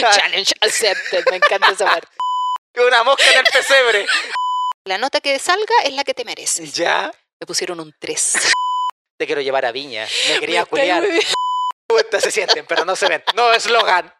Challenge accepted. Me encanta esa parte. Una mosca en el pesebre. La nota que salga es la que te mereces. Ya. Me pusieron un 3. Te quiero llevar a Viña. Me quería culiar. se sienten, pero no se ven. No eslogan.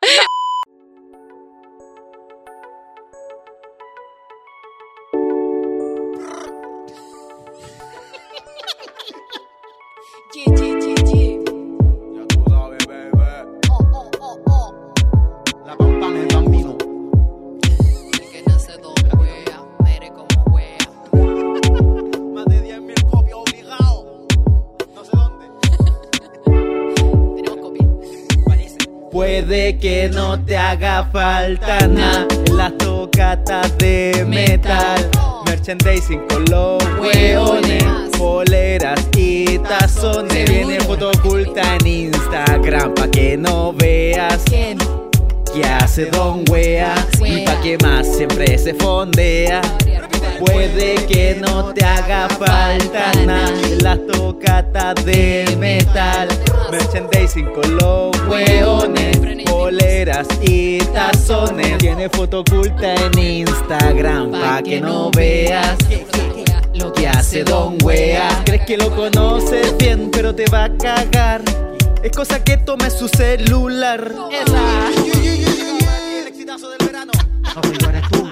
No te haga falta nada en las tocatas de metal. Merchandising con los hueones, poleras y tazones. Viene foto oculta en Instagram pa' que no veas que hace Don Wea y pa' que más siempre se fondea. Puede que no te haga falta nada las tocatas de metal. Merchandising con los hueones, poleras y tazones. Tiene foto oculta en Instagram pa' que no veas Lo que hace Don Wea. Crees que lo conoces bien, pero te va a cagar. Es cosa que tome su celular. El exitazo del verano. No, pero eres tú.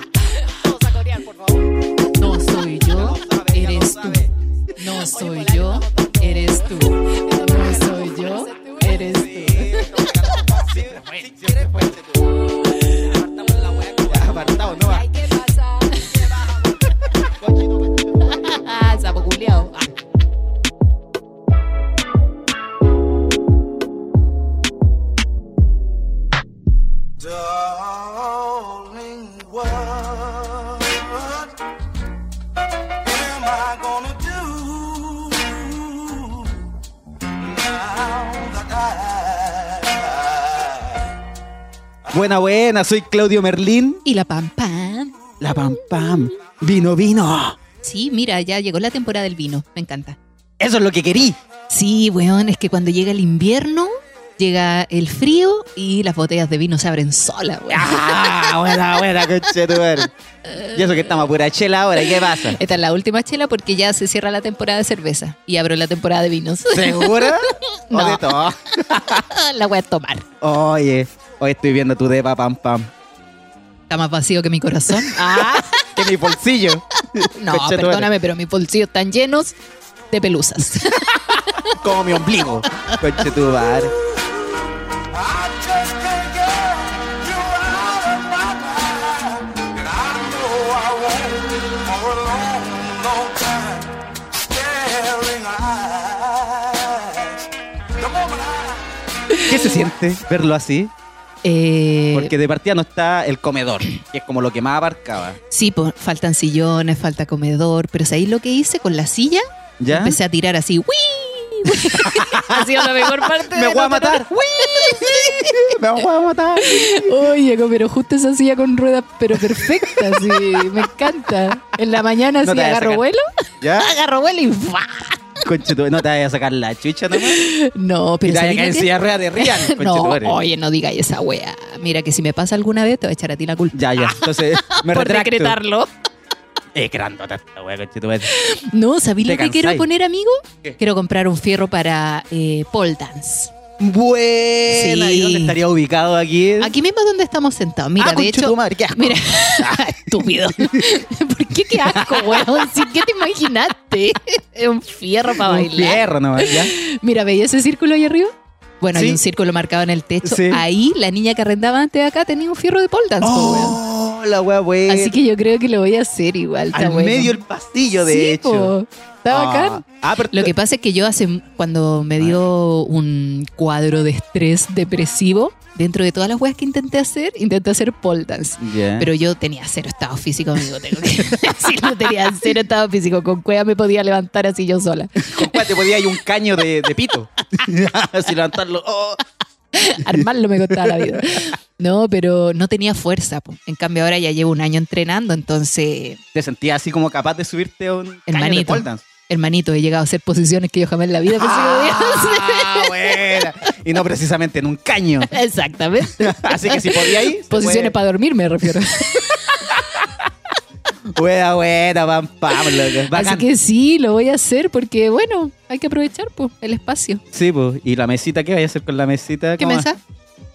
Todos a corear, por favor. No soy yo, eres tú. No soy yo, eres tú. No soy yo, eres tú. Buena, buena, soy Claudio Merlín. Y la pam pam. La pam pam. Vino, vino. Sí, mira, ya llegó la temporada del vino. Me encanta. Eso es lo que querí. Sí, weón, es que cuando llega el invierno, llega el frío y las botellas de vino se abren solas, weón. Ah, buena, buena, conchetumare. Y eso que estamos a pura chela ahora, ¿y qué pasa? Esta es la última chela porque ya se cierra la temporada de cerveza y abro la temporada de vinos. ¿Segura? ¿O No. de todo? la voy a tomar. Oye, hoy estoy viendo tu depa pam pam. Está más vacío que mi corazón. Ah, Que mi bolsillo. no, perdóname, pero mis bolsillos están llenos de pelusas. Como mi ombligo. The moment I ¿Qué se siente verlo así? Eh, Porque de partida no está el comedor, que es como lo que más abarcaba. Sí, po, faltan sillones, falta comedor, pero ¿sabéis lo que hice con la silla? ¿Ya? Empecé a tirar así, ¡Wii! ha sido la mejor parte. ¡Me de voy a no matar! ¡Me voy a matar! Oye, pero justo esa silla con ruedas, pero perfecta, sí, me encanta. En la mañana No así agarro sacar. vuelo, ¿Ya? agarro vuelo y ¡fa! Conchetumare, no te vayas a sacar la chucha nomás. No, Y pero te vayas a ¿sabéis caer en silla de ruedas de Rian. No, oye, no digáis esa wea. Mira que si me pasa alguna vez te voy a echar a ti la culpa. Ya, ya. Entonces, me por retracto. decretarlo. Eh, grandota esta wea, conchetumare. No, ¿sabéis Te lo que quiero poner, amigo? ¿Qué? Quiero comprar un fierro para eh, pole dance. Buena. Sí. ¿Y dónde estaría ubicado aquí? Aquí mismo donde estamos sentados. Mira, Ah, de hecho. conchetumare, qué asco. Mira, estúpido. ¿Por qué qué asco, weón? ¿Sí, ¿Qué te imaginaste? Es un fierro para Un bailar. fierro nomás, ¿ya? Mira, ¿veis ese círculo ahí arriba? Bueno, hay Sí. un círculo marcado en el techo. Sí. Ahí, la niña que arrendaba antes de acá tenía un fierro de pole dance, po, weón. Oh, la wea buena. Así que yo creo que lo voy a hacer igual. Está Al bueno. medio el pasillo, de Sí, hecho. po. Está bacán. Ah, pero Lo que pasa es que yo hace cuando me dio un cuadro de estrés depresivo, dentro de todas las weas que intenté hacer, intenté hacer pole dance. Pero yo tenía cero estado físico, amigo. Tengo que decirlo, tenía cero estado físico. Con cueva me podía levantar así yo sola. Compa, te podía ir un caño de, de pito. Así levantarlo. Oh. Armarlo me costaba la vida. No, pero no tenía fuerza. po. En cambio, ahora ya llevo un año entrenando, entonces Te sentías así como capaz de subirte a un caño de pole dance. Hermanito, he llegado a hacer posiciones que yo jamás en la vida pensé que podía hacer. Ah, buena. Y no precisamente en un caño. Exactamente. Así que si podía ir. Posiciones para dormir, me refiero. Buena, buena, pam, loco. Así que sí, lo voy a hacer porque, bueno, hay que aprovechar pues, el espacio. Sí, pues. ¿Y la mesita qué vais a hacer con la mesita? ¿Qué mesa?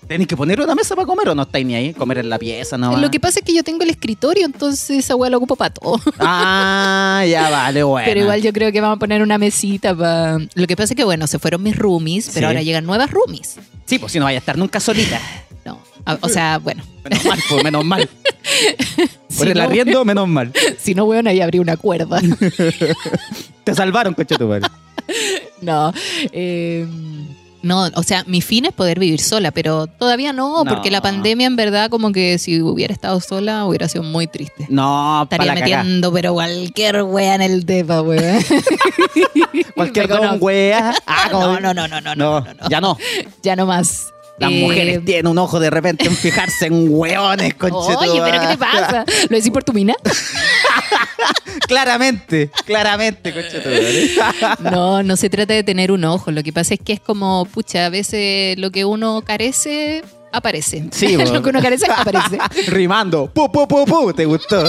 ¿Tenéis que poner una mesa para comer o no estáis ni ahí? Comer en la pieza, no. Lo que pasa es que yo tengo el escritorio, entonces esa weá la ocupo para todo. Ah, ya vale, bueno. Pero igual yo creo que vamos a poner una mesita para... Lo que pasa es que, bueno, se fueron mis roomies, pero Sí. ahora llegan nuevas roomies. Sí, pues si no vaya a estar nunca solita. No. O sea, bueno, Menos mal, pues, menos mal. Por Si el no- arriendo, menos mal. si no, weón, ahí habría una cuerda. Te salvaron, coche tu madre. No, eh, no, o sea, mi fin es poder vivir sola, pero todavía no, No. porque la pandemia en verdad como que si hubiera estado sola hubiera sido muy triste. No, Estaría metiendo pero cualquier wea en el depa, wea. Cualquier don wea. Ah, como- No, no, no, no, no, no, no, no. ya no. Ya no más. Las Eh, mujeres tienen un ojo de repente en fijarse en hueones, conche tu Oye, pero ¿qué te pasa? ¿Lo decís por tu mina? claramente, claramente, conche tu madre. No, no se trata de tener un ojo. Lo que pasa es que es como, pucha, a veces lo que uno carece, aparece. Sí, lo que uno carece, aparece. Rimando. Pu, pu, pu, pu. ¿Te gustó?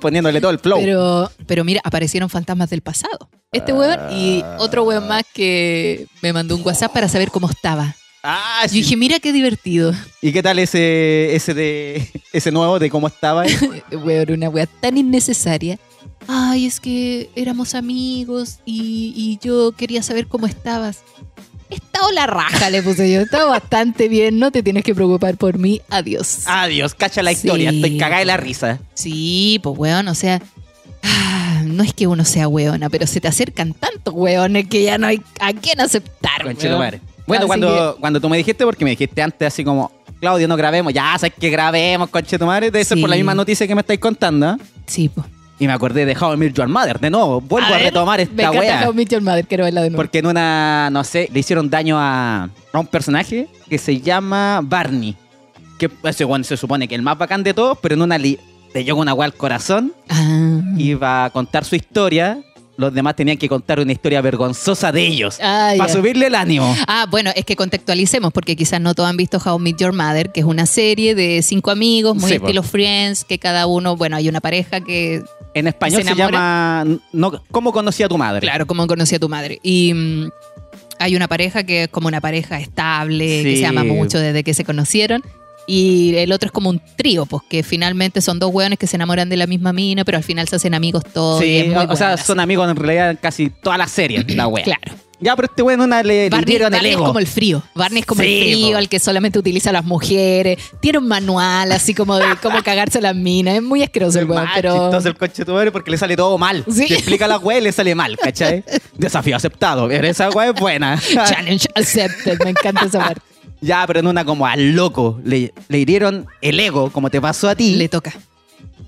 Poniéndole todo el flow. Pero, pero mira, aparecieron fantasmas del pasado. Este weón y otro weón más que me mandó un WhatsApp para saber cómo estaba. Ah, Yo dije, mira qué divertido. ¿Y qué tal ese, ese de ese nuevo de cómo estaba? Weón, una wea tan innecesaria. Ay, es que éramos amigos y, y yo quería saber cómo estabas. He estado la raja, le puse yo. He estado bastante bien, no te tienes que preocupar por mí. Adiós. Adiós, cacha la historia. Sí. Estoy cagada de la risa. Sí, pues weón, o sea, ah, no es que uno sea weona, pero se te acercan tantos weones que ya no hay a quién aceptar. Weón. Bueno, Así cuando, cuando tú me dijiste, porque me dijiste antes así como, Claudio, no grabemos, ya sabes que grabemos, conche tu madre, debe ser por la misma noticia que me estáis contando. Sí, pues. Y me acordé de How I Met Your Mother, de nuevo, vuelvo a, ver, retomar Me esta encanta wea. How I Met Your Mother, quiero verla de nuevo. Porque en una, no sé, le hicieron daño a, a un personaje que se llama Barney. Que ese se supone que el más bacán de todos, pero en una le llegó una weá al corazón, Ah. iba a contar su historia. Los demás tenían que contar una historia vergonzosa de ellos. Ah, para subirle el ánimo. Ah, bueno, es que contextualicemos, porque quizás no todos han visto How I Met Your Mother, que es una serie de cinco amigos, muy Sí, estilo Friends, que cada uno, bueno, hay una pareja que, En español ¿Se llama no, ¿Cómo conocí a tu madre? claro, como conocí a tu madre. Y mm, hay una pareja que es como una pareja estable, que se ama mucho desde que se conocieron. Y el otro es como un trío, pues que finalmente son dos hueones que se enamoran de la misma mina, pero al final se hacen amigos todos. Sí, o, o sea, son amigos en realidad en casi toda la serie, la wea. Claro. Ya, pero este weón una le, le Barney, el Barney es como el frío. Barney es como Sí, el frío, al que solamente utiliza a las mujeres. Tiene un manual así como de cómo cagarse a las minas. Es muy asqueroso el weón, pero. chistoso el coche tu madre porque le sale todo mal. Sí. Te explica la wea y le sale mal, ¿cachai? Desafío aceptado. Pero esa wea es buena. Challenge accepted. Me encanta esa parte. ya, pero en una como al loco. Le, le hirieron el ego, como te pasó a ti. Le toca.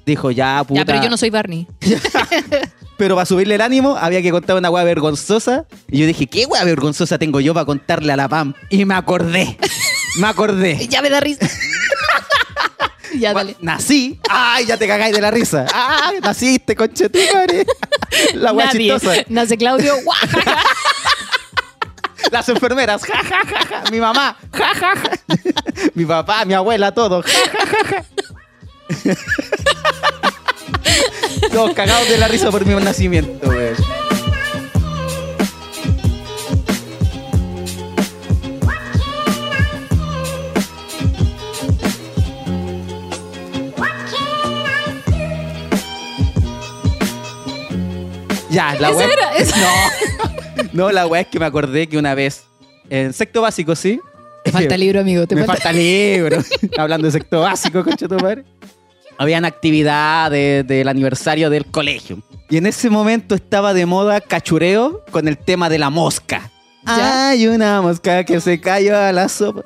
Dijo, ya, puta. Ya, pero yo no soy Barney. Pero para subirle el ánimo había que contar una wea vergonzosa. Y yo dije, ¿qué wea vergonzosa tengo yo para contarle a la PAM? Y me acordé. Me acordé. Ya me da risa. ya, dale. Nací. ¡Ay, ya te cagáis de la risa! ¡Ay, naciste, conchetumare! La Nadie. chistosa. Nace Claudio. Las enfermeras, ja, ja, ja, ja. Mi mamá, ja, ja, ja. Mi papá, mi abuela, todo, ja, ja, ja, ja. Todos cagados de la risa por mi nacimiento, weón. Ya, la ¿Eso wea. era? No. No, la wea es que me acordé que una vez, en sexto básico, ¿sí? Te falta libro, amigo. Te me falta... falta libro. Hablando de sexto básico, concha tu madre. Habían actividades del aniversario del colegio. Y en ese momento estaba de moda cachureo con el tema de la mosca. Ya. Hay una mosca que se cayó a la sopa.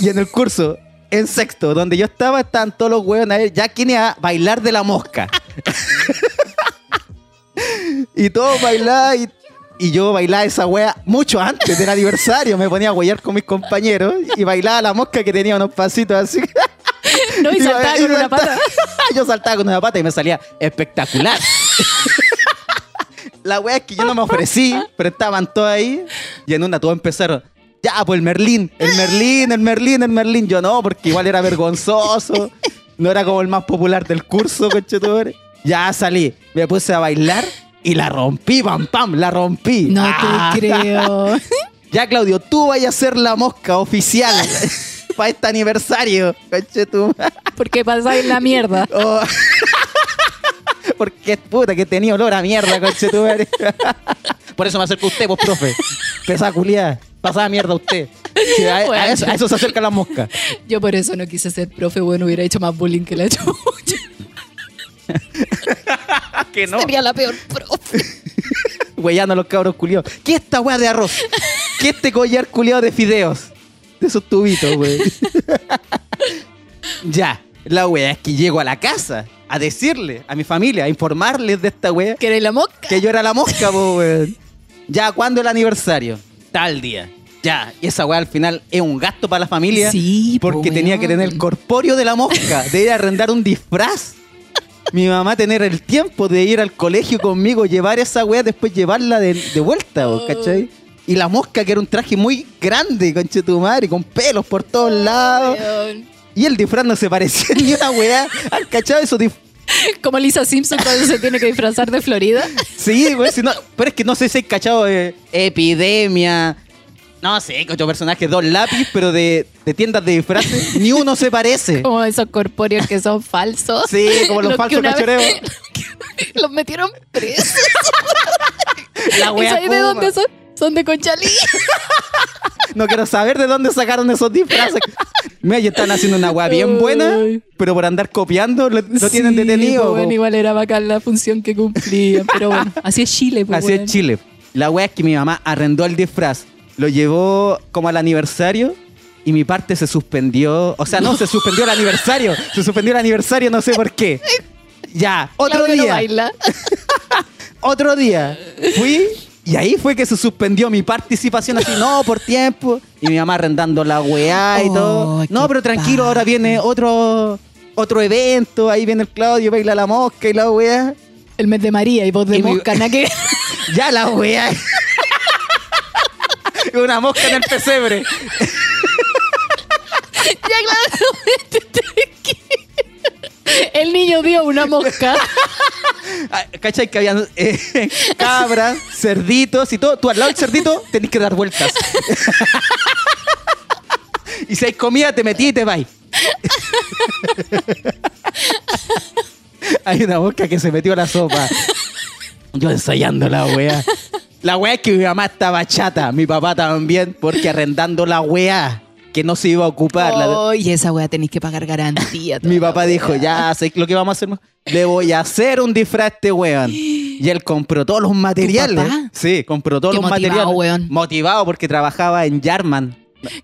Y en el curso, en sexto, donde yo estaba, estaban todos los huevos ya quién iba a bailar de la mosca. y todos bailaban y, y yo bailaba esa wea mucho antes del aniversario. Me ponía a huellar con mis compañeros y bailaba la mosca que tenía unos pasitos así. No, y saltaba y con una saltaba- pata. yo saltaba con una pata y me salía espectacular. La wea es que yo no me ofrecí, pero estaban todos ahí. Y en una todos empezaron. Ya, pues el Merlín, el Merlín, el Merlín, el Merlín. Yo no, porque igual era vergonzoso. No era como el más popular del curso, conchetumare. Ya salí, me puse a bailar y la rompí, pam, pam, la rompí. No Ah. te creo. Ya, Claudio, tú vayas a ser la mosca oficial para este aniversario. Porque pasáis la mierda. Oh. Porque puta que tenía olor a mierda, conchetumare. Por eso me acerco a usted, pues, profe. Pesa culiada. Pasada mierda usted. Sí, a, a Bueno. eso, a eso se acerca la mosca. Yo por eso no quise ser profe, bueno, hubiera hecho más bullying que la chucha. que no. Sería la peor profe. Weyando a los cabros culiados. ¿Qué esta weá de arroz? ¿Qué este collar culiado de fideos? De esos tubitos, wey. ya. La wea es que llego a la casa a decirle a mi familia, a informarles de esta wea. Que eres la mosca. Que yo era la mosca, weón. Ya, ¿cuándo el aniversario? Tal día. Ya, y esa weá al final es un gasto para la familia. Sí, po, Porque tenía que tener el corpóreo de la mosca, de ir a arrendar un disfraz. Mi mamá tener el tiempo de ir al colegio conmigo, llevar esa weá, después llevarla de, de vuelta, ¿cachai? Y la mosca, que era un traje muy grande, conche tu madre, con pelos por todos lados. Y el disfraz no se parecía ni una weá. ¿Han cachado esos? Como Lisa Simpson cuando se tiene que disfrazar de Florida. Sí, güey, si no- pero es que no sé si hay cachado de epidemia. No sé, ocho personajes, dos lápiz, pero de, de tiendas de disfraces, ni uno se parece. Como esos corpóreos que son falsos. Sí, como los falsos una vez- cachoreos. Los metieron presos. La ¿Y wea sabes de dónde son? Son de Conchalí. No quiero saber de dónde sacaron esos disfraces. Mira, ya están haciendo una weá bien buena, pero por andar copiando lo, lo tienen detenido. pues, bueno, igual era bacán la función que cumplía. Pero bueno, así es Chile. Pues, Así weón. es Chile. La weá es que mi mamá arrendó el disfraz, lo llevó como al aniversario y mi parte se suspendió. O sea, no, se suspendió el aniversario. Se suspendió el aniversario, no sé por qué. Ya, otro Claudio no día. baila. Otro día. Fui y ahí fue que se suspendió mi participación así, no, por tiempo. Y mi mamá arrendando la weá y Oh, todo. No, pero tranquilo, ahora viene otro otro evento. Ahí viene el Claudio, baila la mosca y la weá. El mes de María y voz de Y mi- mosca, nada que- Ya la weá. Una mosca en el pesebre. Ya, claro. El niño dio una mosca. Ah, ¿Cachai? Que habían eh, cabras, cerditos y todo. Tú al lado del cerdito tenés que dar vueltas. y si hay comida, te metí y te vas. hay una mosca que se metió a la sopa. Yo ensayando la wea. La wea es que mi mamá estaba chata, mi papá también, porque arrendando la wea que no se iba a ocupar. la- Oh, y esa weá tenéis que pagar garantía. mi papá dijo, weá. ya sé lo que vamos a hacer. Le voy a hacer un disfraz a este weón. Y él compró todos los materiales. papá? Sí, compró todos Qué los motivado, materiales. weón. Motivado porque trabajaba en Jarman.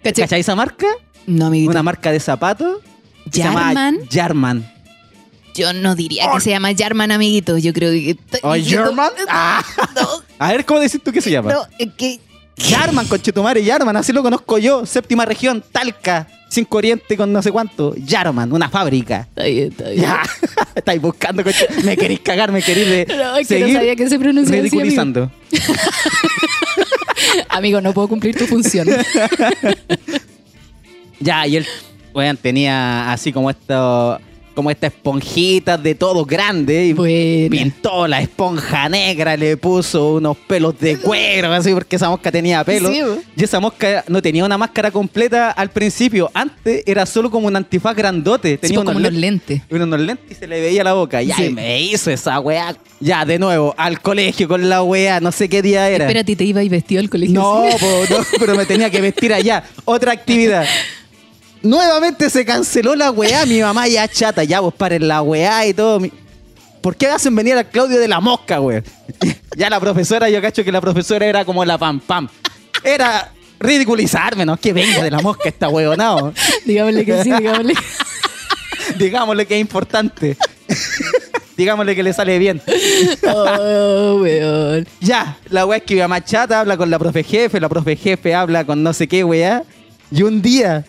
¿Cachai? ¿Cachai esa marca? No, amiguito. Una marca de zapatos. ¿Jarman? Jarman. Yo no diría que se llama Jarman, amiguito. Yo creo que. ¿O German? Ah. No, A ver, ¿cómo decís tú que se llama? no, que. Jarman, conchetumare, Jarman, así lo conozco yo. Séptima región, Talca, Cinco Oriente con no sé cuánto. Jarman, una fábrica. Está bien, está bien. Ya, estáis buscando, coche. Me queréis cagar, me queréis de No, es que no sabía que se pronunciaba así, amigo. ridiculizando. Amigo, no puedo cumplir tu función. Ya, y él, weón, tenía así como esto, como estas esponjitas de todo grande. Y Buena. pintó la esponja negra, le puso unos pelos de cuero, así, porque esa mosca tenía pelo. Sí, y esa mosca no tenía una máscara completa al principio. Antes era solo como un antifaz grandote. Tenía como unos len- lentes. unos lentes y se le veía la boca. Ya, Sí. y me hizo esa weá. Ya, de nuevo, al colegio con la weá, no sé qué día era. Espérate, ¿te iba y vestido al colegio? No, po, no, pero me tenía que vestir allá. Otra actividad. Nuevamente se canceló la weá. Mi mamá ya chata, ya vos paren la weá y todo. Mi- ¿Por qué hacen venir a Claudio de la mosca, weón? Ya la profesora, yo cacho que la profesora era como la pam pam. Era ridiculizarme, ¿no? Que venga de la mosca esta weonado. Digámosle que sí, digámosle. Digámosle que es importante. Digámosle que le sale bien. Oh, weón. Ya, la weá es que mi mamá chata habla con la profe jefe, la profe jefe habla con no sé qué weá. Y un día,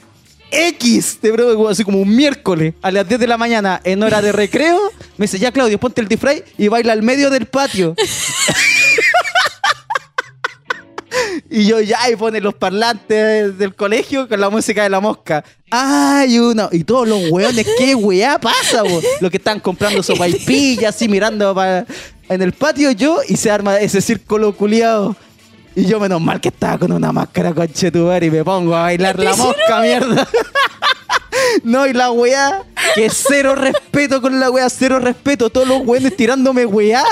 X, te bro, así como un miércoles, a las 10 de la mañana, en hora de recreo, me dice, ya Claudio, ponte el disfraz y baila al medio del patio. Y yo ya, y pone los parlantes del colegio con la música de la mosca. Ay, uno. Y todos los weones, ¿qué weá pasa, po? Los que están comprando sopaipillas, así mirando en el patio yo, y se arma ese círculo culiado. Y yo, menos mal que estaba con una máscara conchetubar y me pongo a bailar la mosca, mierda. No, y la weá, que cero respeto con la weá, cero respeto. Todos los weones tirándome weá.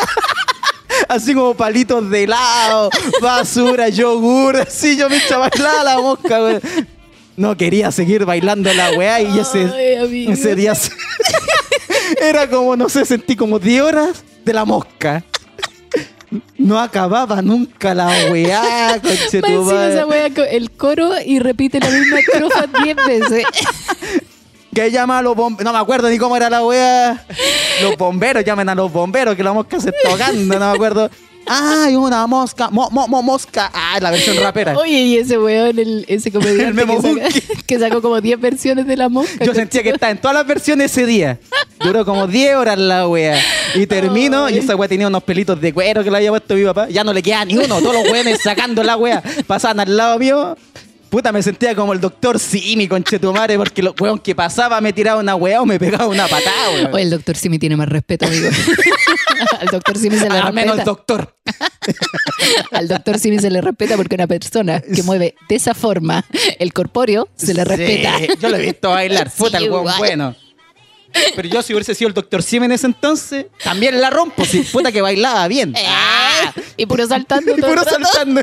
Así como palitos de helado, basura, yogur. Así yo me echa a bailar la mosca, weón. No quería seguir bailando la weá y ese, Ay, ese día era como, no sé, sentí como 10 horas de la mosca. No acababa nunca la weá, esa co- el coro y repite la misma estrofa 10 veces. Que llama a los bomberos. No me acuerdo ni cómo era la wea. Los bomberos llamen a los bomberos, que la mosca se está ahogando, no me acuerdo. ¡Ay, una mosca! Mo, mo, mo- mosca! ¡Ah, la versión rapera! Oye, y ese weón, el, ese comediante El Memo que, saca- Bunky. que sacó como 10 versiones de la mosca. Yo sentía que estaba en todas las versiones ese día. Duró como 10 horas la wea. Y termino, y esa wea tenía unos pelitos de cuero que le había puesto mi papá. Ya no le queda ni uno, todos los weones sacando la wea. Pasaban al lado mío. Puta, me sentía como el doctor Simi, conchetumare, porque los weón que pasaba me tiraba una wea o me pegaba una patada, weón. Oye, el doctor Simi tiene más respeto, amigo. Al doctor Simi se le Al menos el respeta. doctor. Al doctor Simi se le respeta porque una persona que mueve de esa forma el corpóreo se le Sí, respeta. yo lo he visto bailar. Puta, Sí, el weón bueno. Pero yo si hubiese sido el doctor Simi en ese entonces, también la rompo. Si puta que bailaba bien. Ah, y puro saltando Y puro saltando.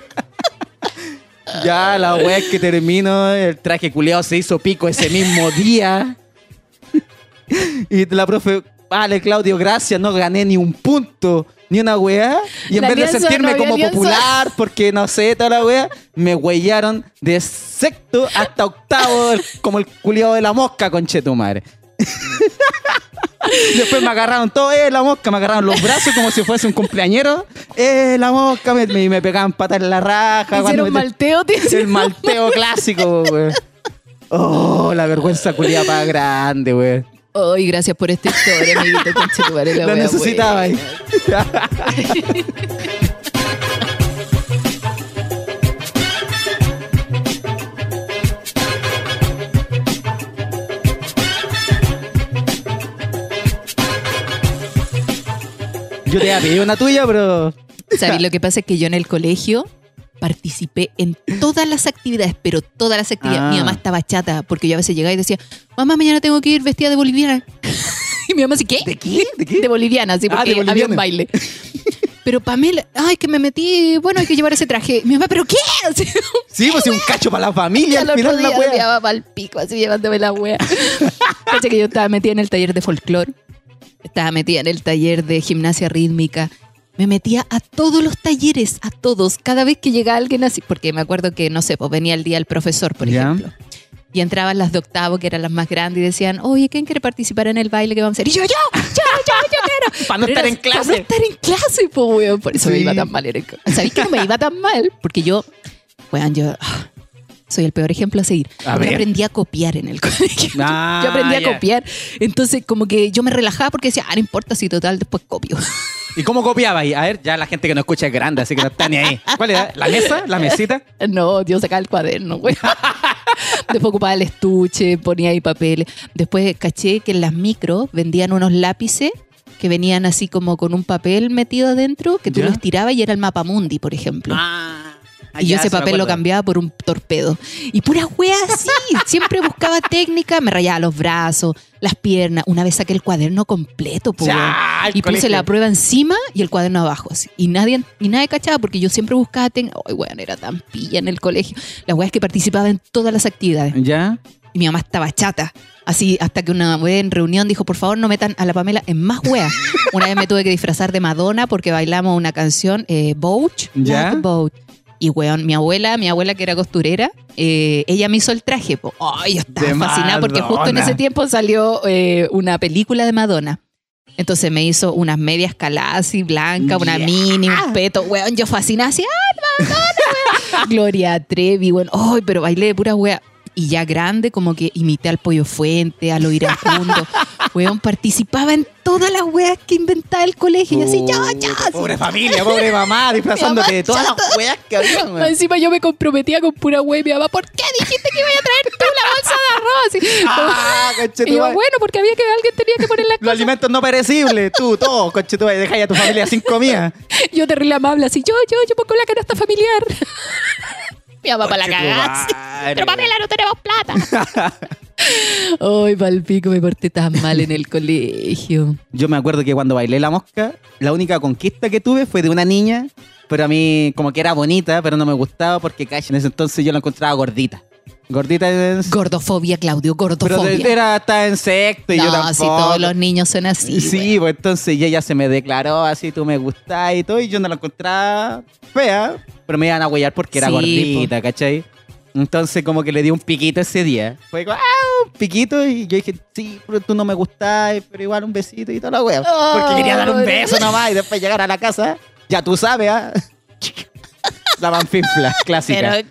Ya, la wea es que termino, el traje culiado se hizo pico ese mismo día. y la profe, vale, Claudio, gracias, no gané ni un punto, ni una weá. Y en La vez de sentirme no como popular, porque no sé, toda la weá, me huellaron de sexto hasta octavo, como el culiado de la mosca, conche tu madre. Después me agarraron todo, eh, la mosca, me agarraron los brazos como si fuese un cumpleañero. Eh, la mosca, me, me, me pegaban patas en la raja. cuando Hicieron malteo. El malteo clásico, güey. Oh, la vergüenza culiada para grande, güey. Ay, gracias por esta historia, amiguito. conchetumare, la Lo necesitaba ahí. Yo te había pedido una tuya, pero. ¿Sabes? Lo que pasa es que yo en el colegio participé en todas las actividades, pero todas las actividades. Ah. Mi mamá estaba chata porque yo a veces llegaba y decía, mamá, mañana tengo que ir vestida de boliviana. y mi mamá así, ¿qué? ¿De qué? ¿De qué? De boliviana, sí, Ah, porque de había un baile. Pero Pamela, ay, que me metí, bueno, hay que llevar ese traje. Mi mamá, ¿pero qué? Así, Sí, pues un cacho para la familia al final la wea. llevaba pa'l pico, así llevándome la wea. Cacha que yo estaba metida en el taller de folclore, estaba metida en el taller de gimnasia rítmica. Me metía a todos los talleres, a todos, cada vez que llegaba alguien así, porque me acuerdo que, no sé, pues venía el día del profesor, por Ya. ejemplo. Y entraban las de octavo, que eran las más grandes, y decían, oye, ¿quién quiere participar en el baile que vamos a hacer? Y yo, yo, yo, yo, yo quiero. Para no Pero estar en clase. Para no estar en clase, pues, weón. Por eso me Sí. iba tan mal. el ¿Sabéis que no me iba tan mal? Porque yo, weón, yo ah, soy el peor ejemplo a seguir. A yo ver. aprendí a copiar en el colegio. Ah, yo aprendí a copiar. Entonces, como que yo me relajaba porque decía, ah, no importa si total después copio. ¿Y cómo copiaba ahí? A ver, ya la gente que no escucha es grande, así que no está ni ahí. ¿Cuál era? ¿La mesa? ¿La mesita? No, yo sacaba el cuaderno, güey. Después ocupaba el estuche, ponía ahí papeles. Después caché que en las micros vendían unos lápices que venían así como con un papel metido adentro, que tú ¿Ya? lo estirabas y era el mapa mundi, por ejemplo. Ah. Y yo ese papel lo cambiaba por un torpedo. Y pura wea así. Siempre buscaba técnica, me rayaba los brazos, las piernas. Una vez saqué el cuaderno completo, po, Ya, al Y puse colegio. la prueba encima y el cuaderno abajo. así. Y nadie, y nadie cachaba porque yo siempre buscaba técnica. Ay, weón, era tan pilla en el colegio. La wea es que participaba en todas las actividades. ¿Ya? Y mi mamá estaba chata. Así, hasta que una vez en reunión dijo, por favor, no metan a la Pamela en más weas. Una vez me tuve que disfrazar de Madonna porque bailamos una canción, eh, Boat. ¿Ya? Boat. Y weón, mi abuela, mi abuela que era costurera, eh, ella me hizo el traje. Ay, yo estaba De fascinada porque justo en ese tiempo salió eh, una película de Madonna. Entonces me hizo unas medias caladas así blancas, una mini, un peto, weón, yo fascinada así, ¡ay, Madonna! Gloria Trevi, weón, ¡ay, pero bailé de pura wea! Y ya grande, como que imité al Pollo Fuente, al Oír Junto. Weón, participaba en todas las weas que inventaba el colegio. Y así, ya, ya. Así. Pobre familia, pobre mamá, disfrazándote de todas las weas que había, weón. Encima yo me comprometía con pura wea y mi mamá, ¿por qué dijiste que iba a traer tú la bolsa de arroz? Así, Ah, y yo, conchetumare. bueno, porque había que alguien tenía que poner las Los alimentos no perecibles, tú, todo, conchetumare, dejáis a tu familia sin comida. Yo terrible amable, así, yo, yo, yo pongo la canasta familiar. Mi mamá para la cagada. Pero Pamela, no tenemos plata. Ay, palpico, me porté tan mal en el colegio. Yo me acuerdo que cuando bailé la mosca, la única conquista que tuve fue de una niña, pero a mí como que era bonita, pero no me gustaba porque, en ese entonces yo la encontraba gordita. Gordita es... Gordofobia, Claudio, Pero gordofobia. de- era hasta en sexto y yo no, tampoco. si todos los niños son así. Sí, güey. pues entonces ella se me declaró así, tú me gustás y todo, y yo no la encontraba fea, pero me iban a huellar porque era Sí, gordita, ¿cachai? Entonces como que le di un piquito ese día. Fue como, ah, un piquito, y yo dije, sí, pero tú no me gustás, pero igual un besito y toda la wea. Porque quería dar un beso nomás y después llegar a la casa, ya tú sabes, ¿ah? La manfinfla, clásica. Pero.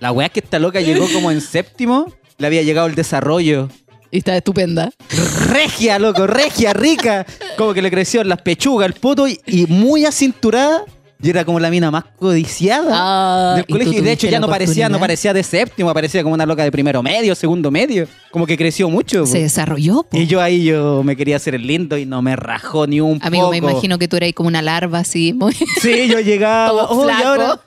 La wea es que esta loca llegó como en séptimo, le había llegado el desarrollo. Y está estupenda. regia, loco, regia, rica. Como que le creció las pechugas, el poto y, y muy acinturada. Y era como la mina más codiciada Ah, del y colegio. Y de hecho ya no parecía, no parecía de séptimo, parecía como una loca de primero medio, segundo medio. Como que creció mucho. po. Se desarrolló. po. Y yo ahí yo me quería hacer el lindo y no me rajó ni un Amigo, poco. me imagino que tú eras ahí como una larva así, muy... Sí, yo llegaba. Todo "Oh, y flaco". ahora-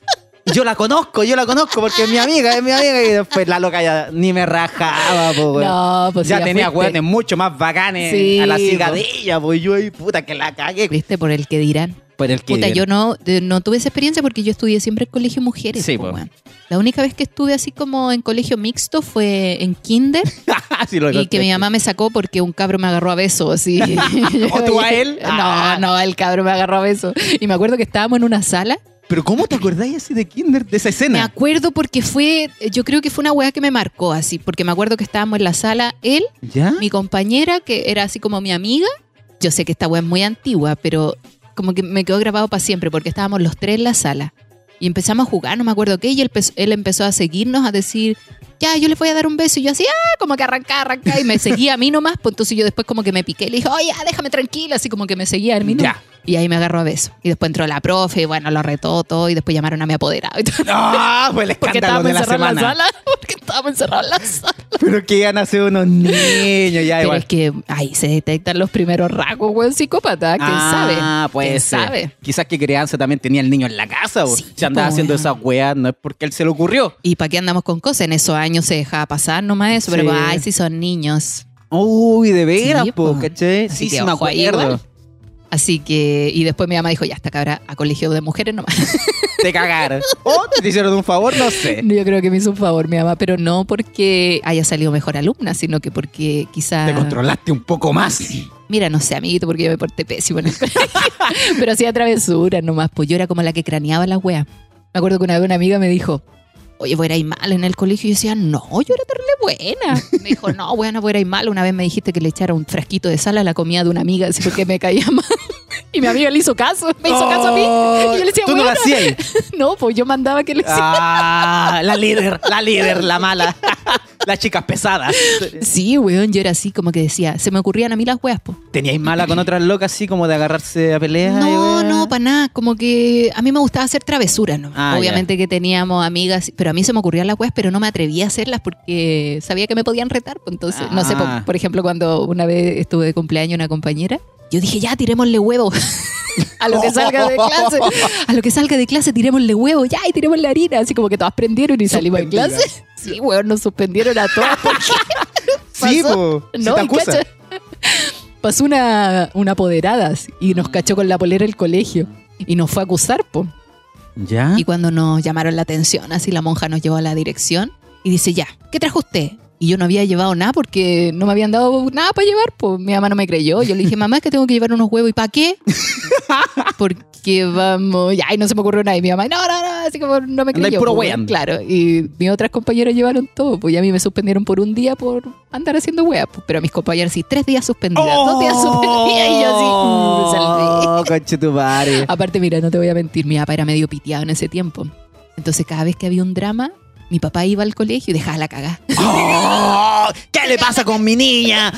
Yo la conozco, yo la conozco porque es mi amiga, es mi amiga. Y después la loca ya ni me rajaba, po. No, pues ya tenía hueones mucho más bacanes Sí, a la cigadilla, pues yo ahí, puta, que la cagué. ¿Viste? Por el que dirán. Por el que Puta, yo no, de- no tuve esa experiencia porque yo estudié siempre en colegio mujeres. Sí, po, po. weón. La única vez que estuve así como en colegio mixto fue en kinder Sí, lo y que mi mamá me sacó porque un cabro me agarró a beso así. ¿O tú a él? Ah. No, no, el cabro me agarró a beso. Y me acuerdo que estábamos en una sala. Pero ¿cómo te acordáis así de Kinder, de esa Me escena? acuerdo porque fue, yo creo que fue una weá que me marcó así, porque me acuerdo que estábamos en la sala, él, ¿Ya? mi compañera, que era así como mi amiga. Yo sé que esta weá es muy antigua, pero como que me quedó grabado para siempre, porque estábamos los tres en la sala. Y empezamos a jugar, no me acuerdo qué, y él, él empezó a seguirnos, a decir, ya, yo le voy a dar un beso. Y yo así, ah, como que arrancaba, arrancaba, y me seguía a mí nomás. Pues entonces yo después como que me piqué, le dije, oye, ya, déjame tranquila, así como que me seguía a mí nomás. Ya. Y ahí me agarró a beso. Y después entró la profe, y bueno, lo retó todo, y después llamaron a mi apoderado. y todo. No, fue el escándalo de la en la semana. sala. Porque estábamos encerrados en la sala. Pero que iban a ser unos niños, ya Pero igual. es que ahí se detectan los primeros rasgos, güey, psicópata. ¿Quién sabe? Ah, puede ¿Quién ser. sabe? Quizás que crianza también tenía el niño en la casa, o Sí, se andaba po, haciendo esas weas, no es porque él se le ocurrió. ¿Y para qué andamos con cosas? En esos años se dejaba pasar nomás eso, pero Sí. ay, si son niños. Uy, de veras, Sí, po. Así Sí, sí, me acuerdo. Así que, y después mi mamá dijo, ya, esta cabra a colegio de mujeres nomás. Te cagaron. O te hicieron un favor, no sé. Yo creo que me hizo un favor mi mamá, pero no porque haya salido mejor alumna, sino que porque quizá... Te controlaste un poco más. Mira, no sé, amiguito, porque yo me porté pésimo en el colegio. Pero hacía travesuras nomás, pues yo era como la que craneaba las weas. Me acuerdo que una vez una amiga me dijo, oye, vos erais mal en el colegio. Y yo decía, no, yo era terrible buena. Me dijo, no, bueno, vos erais mal. Una vez me dijiste que le echara un frasquito de sal a la comida de una amiga, así porque me caía mal. Y mi amiga le hizo caso, me hizo caso a mí. Y yo le decía, Oh, Tú no lo hacías. No, pues yo mandaba que le hiciera. Ah, la líder, la líder, la mala. Las chicas pesadas. Sí, weón, yo era así como que decía, se me ocurrían a mí las weas, pues. ¿Teníais mala con otras locas así como de agarrarse a peleas? No, no, para nada. Como que a mí me gustaba hacer travesuras, ¿no? Ah, Obviamente que teníamos amigas, pero a mí se me ocurrían las weas, pero no me atrevía a hacerlas porque sabía que me podían retar. pues, Entonces, no sé, Ah. por, por ejemplo, cuando una vez estuve de cumpleaños una compañera, yo dije, ya, tirémosle huevo. a lo que salga de clase. A lo que salga de clase, tirémosle huevo, ya, y tirémosle harina. Así como que todas prendieron y salimos de clase. Sí, weón, nos suspendieron a todas porque Sí, po. No, te y acusa. cacha, pasó una, una apoderada y nos cachó con la polera del colegio y nos fue a acusar, po. ¿Ya? Y cuando nos llamaron la atención, así la monja nos llevó a la dirección y dice, ya, ¿qué trajo usted? Y yo no había llevado nada porque no me habían dado nada para llevar, pues mi mamá no me creyó. Yo le dije, mamá, es que tengo que llevar unos huevos. ¿Y para qué? Porque vamos, y no se me ocurrió nada. Y mi mamá, no, no, no, así como no me creyó. puro pues. Claro, y mis otras compañeras llevaron todo, pues y a mí me suspendieron por un día por andar haciendo huevas. Pues, pero a mis compañeras sí, tres días suspendidas, dos días suspendidas. Y yo así, mm, salvé. Oh, conche tu madre. Aparte, mira, no te voy a mentir, mi papá era medio piteado en ese tiempo. Entonces, cada vez que había un drama, mi papá iba al colegio y dejaba la cagada. Oh, ¿Qué le pasa con mi niña?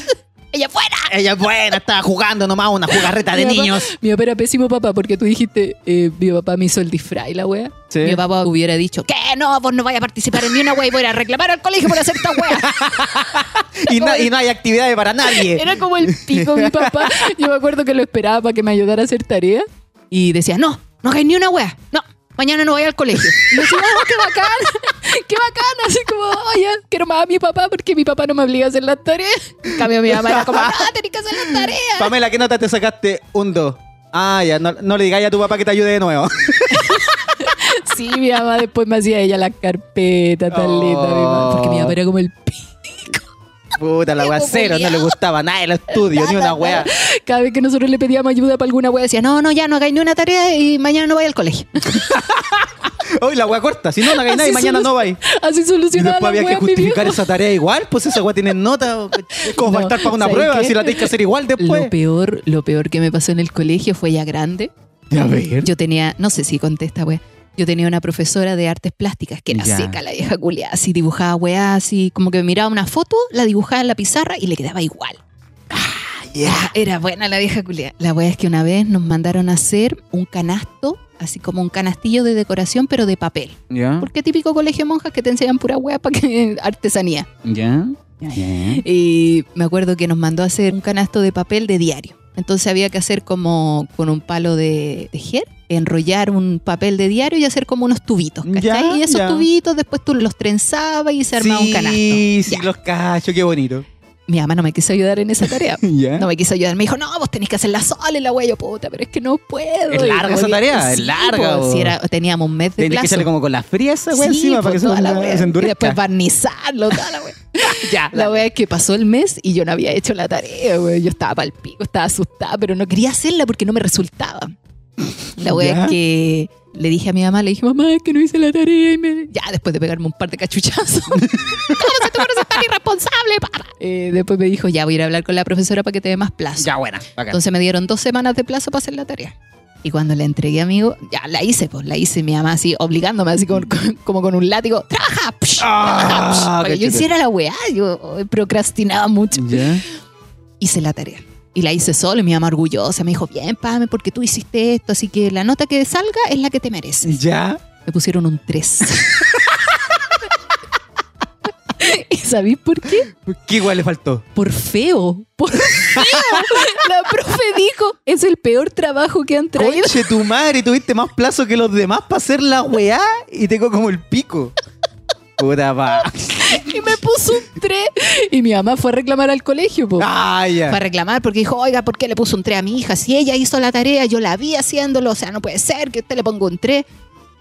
ella fuera. Ella buena, estaba jugando nomás una jugarreta de Mi papá- niños. Mi papá era pésimo papá porque tú dijiste, eh, mi papá me hizo el disfraz y la wea. Sí. Mi papá hubiera dicho, ¿qué? No, vos no vayas a participar en ni una wea y voy a reclamar al colegio por hacer esta wea. Y no, y no hay actividades para nadie. Era como el pico mi papá. Yo me acuerdo que lo esperaba para que me ayudara a hacer tarea. Y decía, no, no hagáis ni una wea. No, mañana no voy al colegio. Y yo decía, "Oh, qué bacán, qué bacán. Así como, oye, quiero más a mi papá porque mi papá no me obliga a hacer las tareas. En cambio, mi mamá era como, no, tenés que hacer las tareas. Pamela, ¿qué nota te sacaste? Un 2. Ah, ya, no, no le digáis a tu papá que te ayude de nuevo. Sí, mi mamá después me hacía ella la carpeta tan Oh. linda, mi mamá. Porque mi papá era como el pico. Puta, la wea Viejo cero, no le gustaba nada el estudio, ni una wea. Cada vez que nosotros le pedíamos ayuda para alguna wea, decía, no, no, ya no hagáis ni una tarea y mañana no vaya al colegio. Hoy la wea corta, si no, no hagáis nada y mañana no vais. Así Y solucionaba después la había que justificar esa tarea igual, pues esa wea tiene nota. Es como No, faltar para una ¿sabes prueba, qué? si la tienes que hacer igual después. Lo peor, lo peor que me pasó en el colegio fue ya grande. Ya ver. Yo tenía, no sé si contesta, wea. Yo tenía una profesora de artes plásticas que era Ya. seca, la vieja culia, así dibujaba weá, así como que miraba una foto, la dibujaba en la pizarra y le quedaba igual. Era, era buena la vieja culia. La weá es que una vez nos mandaron a hacer un canasto, así como un canastillo de decoración, pero de papel. Ya, Porque típico colegio de monjas que te enseñan pura weá para que artesanía. ya. Ya. Y me acuerdo que nos mandó a hacer un canasto de papel de diario. Entonces había que hacer como con un palo de tejer, enrollar un papel de diario y hacer como unos tubitos, ¿cachai? Ya, y esos ya. tubitos después tú los trenzabas y se armaba un canasto. Sí, sí, los cacho, qué bonito. Mi mamá no me quiso ayudar en esa tarea. Ya. No me quiso ayudar. Me dijo, no, vos tenés que hacerla sola y la wea yo, puta, pero es que no puedo. Es Y larga esa que- tarea, es larga, po, si era- teníamos un mes de que plazo. echarle como con la fría esa wea Sí, encima para po, que se, la wea. se Y endurezca. después barnizarlo, toda la wea. ya, La wea es que pasó el mes y yo no había hecho la tarea, wea. Yo estaba pal pico, estaba asustada, pero no quería hacerla porque no me resultaba. La wea Ya. es que le dije a mi mamá, le dije, mamá, es que no hice la tarea y me... Ya, después de pegarme un par de cachuchazos. ¿Cómo se te ocurre ser tan irresponsable, papá? Eh, después me dijo, ya voy a ir a hablar con la profesora para que te dé más plazo. Ya, buena. bacán. Entonces me dieron dos semanas de plazo para hacer la tarea. Y cuando la entregué, amigo, ya la hice, pues la hice mi mamá así, obligándome así como, como con un látigo. ¡Trabaja! Psh, Ah, trabaja, psh". Para que yo hiciera la weá, yo procrastinaba mucho. Ya. Hice la tarea. Y la hice solo y mi mamá orgullosa me dijo, bien, Pame, porque tú hiciste esto, así que la nota que salga es la que te mereces. Ya. Me pusieron un 3. ¿Y sabéis por qué? ¿Qué igual le faltó? Por feo. Por feo. La profe dijo, es el peor trabajo que han traído. Conche tu madre, tuviste más plazo que los demás para hacer la weá y tengo como el pico. Puta pa. Y me puso un 3. Y mi mamá fue a reclamar al colegio, po. Ah. Fue a reclamar porque dijo, oiga, ¿por qué le puso un 3 a mi hija? Si ella hizo la tarea, yo la vi haciéndolo, o sea, no puede ser que usted le ponga un 3.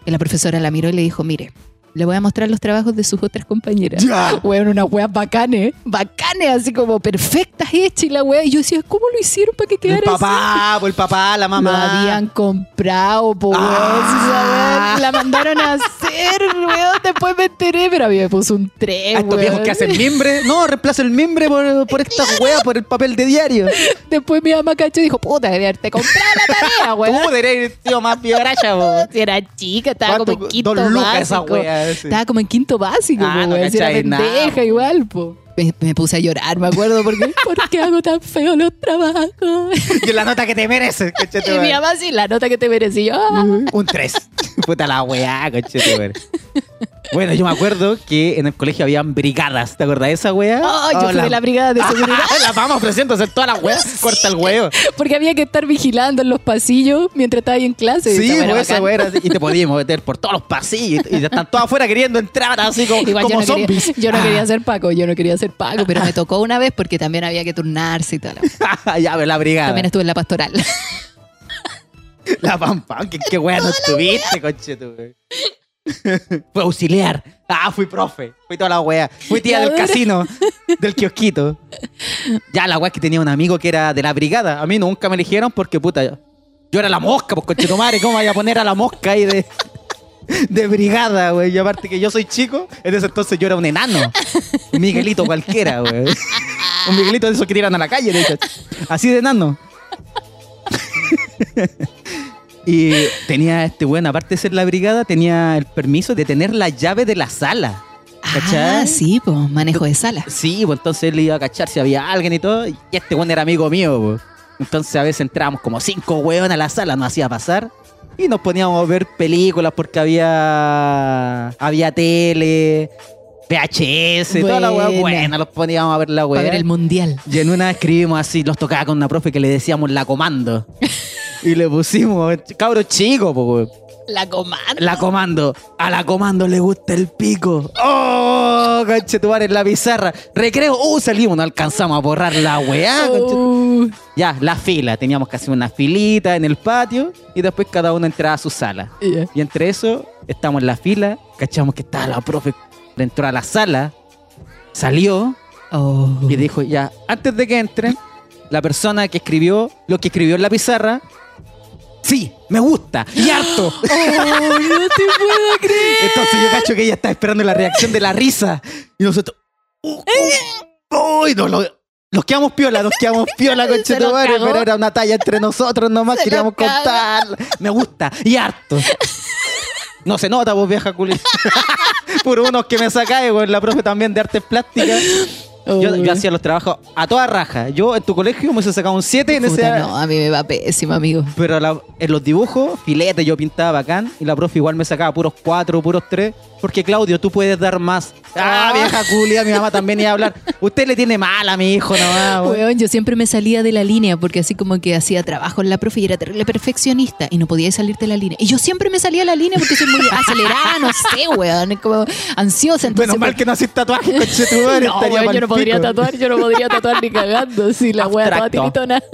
Y la profesora la miró y le dijo, mire, le voy a mostrar los trabajos de sus otras compañeras. Ya. Weón, unas weas bacanes, bacanes, así como perfectas hechas y la wea. Y yo decía, ¿cómo lo hicieron para que El quedara así? papá, pues el papá, la Lo mamá. habían comprado, po, weón, Ah. la mandaron a hacer, weón. Después me enteré, pero a mí me puso un 3, A estos viejos que hacen mimbre. No, reemplaza el mimbre por, por esta por el papel de diario. Después mi mamá cachó y dijo, puta, de haberte comprado la tarea, weón. Tú eres tío más pioracha, po. Si era chica, estaba como en quinto Dos lucas esa básico. Sí. Estaba como en quinto básico, Ah, po, no era nada, pendeja po. igual, po. Me, me puse a llorar, me acuerdo, porque ¿por qué hago tan feo los trabajos? Que la nota que te mereces, y mi mamá sí, la nota que te merecí yo. ah. Un 3. Puta la weá, madre. Bueno, yo me acuerdo que en el colegio habían brigadas. ¿Te acordás de esa weá? Oh, yo fui la- de la brigada de seguridad. la vamos ofreciendo hacer todas las weas. Corta el huevo. Porque había que estar vigilando en los pasillos mientras estaba ahí en clase. Sí, Esa weá era pues esa bacán. weá era así, Y te podíamos meter por todos los pasillos. Y ya están todos afuera queriendo entrar así como, Igual como yo, no zombies. quería, yo no quería ser Paco, yo no quería ser Paco, pero me tocó una vez porque también había que turnarse y tal. ya, la brigada. También estuve en la pastoral. La pam pam. Qué, weá no estuviste, conchetu, wey. Fui auxiliar. Ah, fui profe. Fui toda la wea. Fui tía del casino. Del kiosquito. Ya, la wea que tenía un amigo que era de la brigada. A mí nunca me eligieron porque, puta, yo, yo era la mosca, pues conchetumare. ¿Cómo vaya a poner a la mosca ahí de, de brigada, güey? Y aparte que yo soy chico, en ese entonces yo era un enano. Un Miguelito cualquiera, güey. Un Miguelito de esos que tiran a la calle, de hecho. Así de enano. Y tenía este weón, aparte de ser la brigada, tenía el permiso de tener la llave de la sala. ¿Cachai? Ah, sí, pues, manejo de sala. Sí, pues entonces él iba a cachar si había alguien y todo. Y este weón era amigo mío, pues. Entonces a veces entrábamos como cinco weón a la sala, nos hacía pasar. Y nos poníamos a ver películas porque había. Había tele, VHS, toda la weá Buena. buena. Los poníamos a ver la weá. Para ver el mundial. Y en una escribimos así, los tocaba con una profe que le decíamos la comando. y le pusimos, cabro chico, pues weón. La comanda. La comando. A la comando le gusta el pico. ¡Oh! Conchetumar en la pizarra. Recreo. ¡Uh! Salimos, no alcanzamos a borrar la weá. Uh, Ya, la fila. Teníamos que hacer una filita en el patio y después cada uno entraba a su sala. Y entre eso, estamos en la fila. Cachamos que estaba la profe. Entró a la sala. Salió Oh. y dijo, ya, antes de que entren, la persona que escribió lo que escribió en la pizarra. Sí, me gusta. Y harto. Oh, no te puedo creer. Entonces yo cacho que ella está esperando la reacción de la risa. Y nosotros. ¡Uh! uh, uy, no, lo- nos quedamos piola, nos quedamos piola, Se conche los tu madre, cagó. pero era una talla entre nosotros nomás, Se queríamos contar. Me gusta, y harto. No se nota, vos vieja culi. Por unos que me sacáis, la profe también de artes plásticas. Yo, yo hacía los trabajos a toda raja. Yo en tu colegio me hubiese sacado un 7 en ese. No, a mí me va pésimo, amigo. Pero la- en los dibujos, filete, yo pintaba bacán y la profe igual me sacaba puros cuatro, puros tres. Porque Claudio, tú puedes dar más. Ah, Ah. vieja culia, mi mamá también iba a hablar. Usted le tiene mal a mi hijo nomás. weón. Yo siempre me salía de la línea porque así como que hacía trabajo en la profe y era terrible perfeccionista y no podía salirte de la línea. Y yo siempre me salía de la línea porque soy muy acelerada, no sé, weón, es como ansiosa. Entonces, Menos mal que no haces tatuaje, conche tu madre, no, estaría weón, pa'l yo no podría tatuar, yo no podría tatuar ni cagando, si la wea toda tiritona.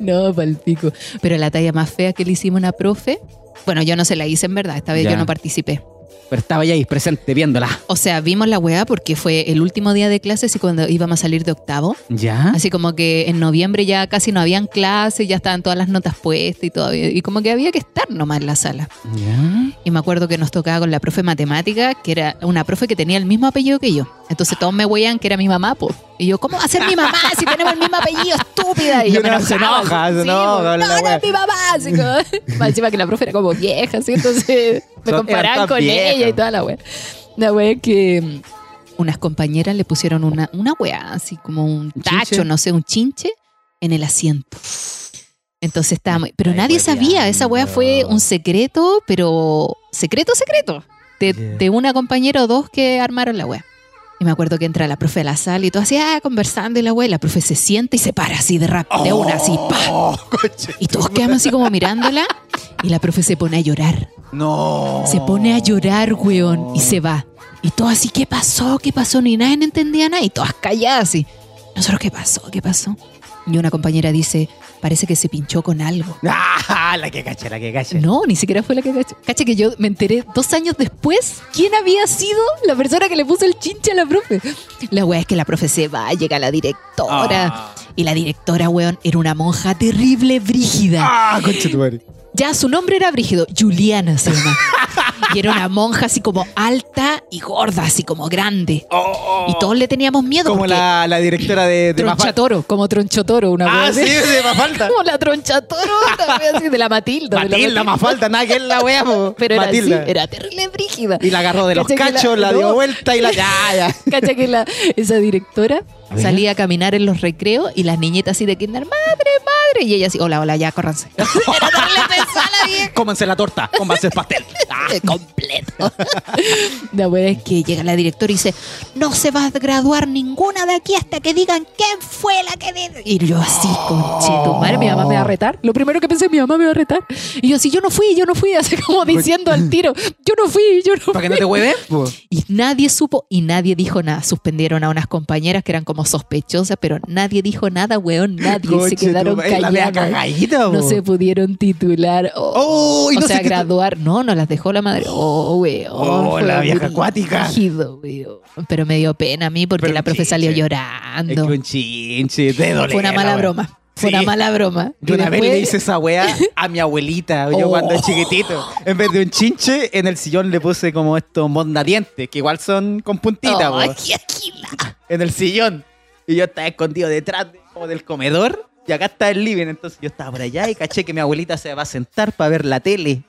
No, pa'l pico. Pero la talla más fea que le hicimos a una profe, bueno, yo no se la hice en verdad, esta vez Ya. yo no participé. Pero estaba ahí presente viéndola. O sea, vimos la weá porque fue el último día de clases y cuando íbamos a salir de octavo. ¿Ya? Así como que en noviembre ya casi no habían clases, ya estaban todas las notas puestas y todo. Y como que había que estar nomás en la sala. ¿Ya? Y me acuerdo que nos tocaba con la profe de matemática, que era una profe que tenía el mismo apellido que yo. Entonces todos me hueían que era mi mamá, po. Y yo, ¿cómo va a ser mi mamá si tenemos el mismo apellido, estúpida? Y, yo me uno se enoja, se enoja no, no es mi mamá. Así como, encima que la profe era como vieja, así, entonces me comparaban con viejas. Ella y toda la wea. La wea que mm, unas compañeras le pusieron una, una wea, así como un ¿Un tacho, chinche? no sé, un chinche, en el asiento. Entonces estábamos, pero Ay, nadie sabía, esa wea fue un secreto, pero secreto, secreto, de, Yeah. de una compañera o dos que armaron la wea. Y me acuerdo que entra la profe a la sala y todo así, ah, conversando y la wea, y la profe se sienta y se para así de rap, de una así, pa. Oh. Y todos quedamos así como mirándola y la profe se pone a llorar. No. Se pone a llorar, weón, y se va. Y todo así, ¿qué pasó? ¿Qué pasó? Ni nadie entendía nada. Y todas calladas y nosotros, ¿qué pasó? ¿Qué pasó? Y una compañera dice, parece que se pinchó con algo. Ah, la que cacha, la que cacha. No, ni siquiera fue la que cachó. Cacha que yo me enteré dos años después quién había sido la persona que le puso el chinche a la profe. La weá es que la profe se va, llega la directora. Ah. Y la directora, weón, era una monja terrible, brígida. Ah, conche tu madre. Ya, su nombre era Brígido, Juliana se llama. Y era una monja así como alta y gorda, así como grande. Y todos le teníamos miedo. Como la, la directora de, de. Tronchatoro, como Tronchatoro, una Ah, sí, de Mafalda. Como la Tronchatoro, una así, de la Matilda. de la Matilda, Mafalda, nada que es la wea, po. Pero era Matilda. así, era terrible brígida. Y la agarró de los Cacha cachos, la, dio vuelta y la. Ya, ya. Cacha que la, esa directora. Salía a caminar en los recreos y las niñitas así de kinder, madre, madre. Y ella así, hola, hola, ya, córranse. Era terrible pesada la vieja. Cómanse la torta, cómanse el pastel. Ah. Completo. La wea es que llega la directora y dice, no se va a graduar ninguna de aquí hasta que digan quién fue la que... de-". Y yo así, concheto, madre, mi mamá me va a retar. Lo primero que pensé, mi mamá me va a retar. Y yo así, yo no fui, yo no fui, así como diciendo al tiro, yo no fui, yo no fui. Para que no te hueven, po. Y nadie supo y nadie dijo nada. Suspendieron a unas compañeras que eran como sospechosas, pero nadie dijo nada, weón, nadie. Se quedaron callados. cagadita, No se pudieron titular. Oh, Oh, y o no sea, se graduar. No, no las dejó la madre. Oh, weón. Oh, la vieja acuática. Pero me dio pena a mí porque Pero la profe salió. Es llorando. que un chinche, de doler. Fue una mala broma. Fue Sí. una mala broma. Yo una vez le hice esa weá a mi abuelita, yo Oh. cuando era chiquitito. En vez de un chinche, en el sillón le puse como estos mondadientes, que igual son con puntita, aquila. en el sillón. Y yo estaba escondido detrás de- como del comedor, y acá está el living. Entonces yo estaba por allá y caché que mi abuelita se va a sentar para ver la tele.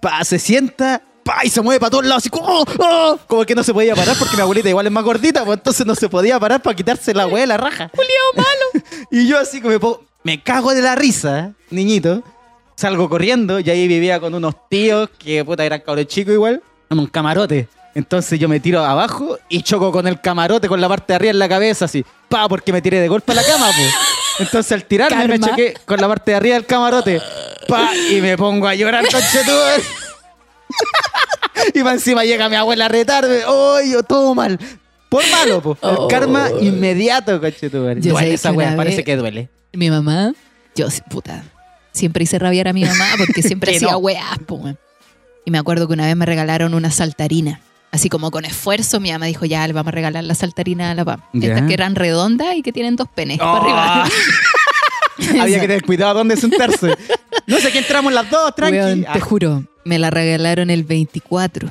Pa, se sienta pa, y se mueve para todos lados, así como, "Oh, oh", como que no se podía parar porque mi abuelita igual es más gordita, pues entonces no se podía parar para quitarse la weá de la raja. malo. Y yo así que me, pongo- me cago de la risa, niñito. Salgo corriendo y ahí vivía con unos tíos que puta eran cabros chicos igual, en un camarote. Entonces yo me tiro abajo y choco con el camarote con la parte de arriba en la cabeza, así, pa, porque me tiré de golpe a la cama, pues. Entonces al tirarme me choqué con la parte de arriba del camarote, pa, y me pongo a llorar, conchetumare. y más encima llega mi abuela a retarme, ¡ay, yo todo mal! Por malo, pues. El Oh. karma inmediato, conchetumare. Yo Duele esa wea, parece que duele. Mi mamá, yo, puta, siempre hice rabiar a mi mamá porque siempre hacía no. weón. Y me acuerdo que una vez me regalaron una saltarina. Así como con esfuerzo, mi mamá dijo, ya, le vamos a regalar la saltarina a la pam. Estas que eran redondas y que tienen dos penes para Ah. arriba. Había que tener cuidado dónde sentarse. No sé, que entramos las dos, tranqui. Weón, Ah, te juro, me la regalaron el 24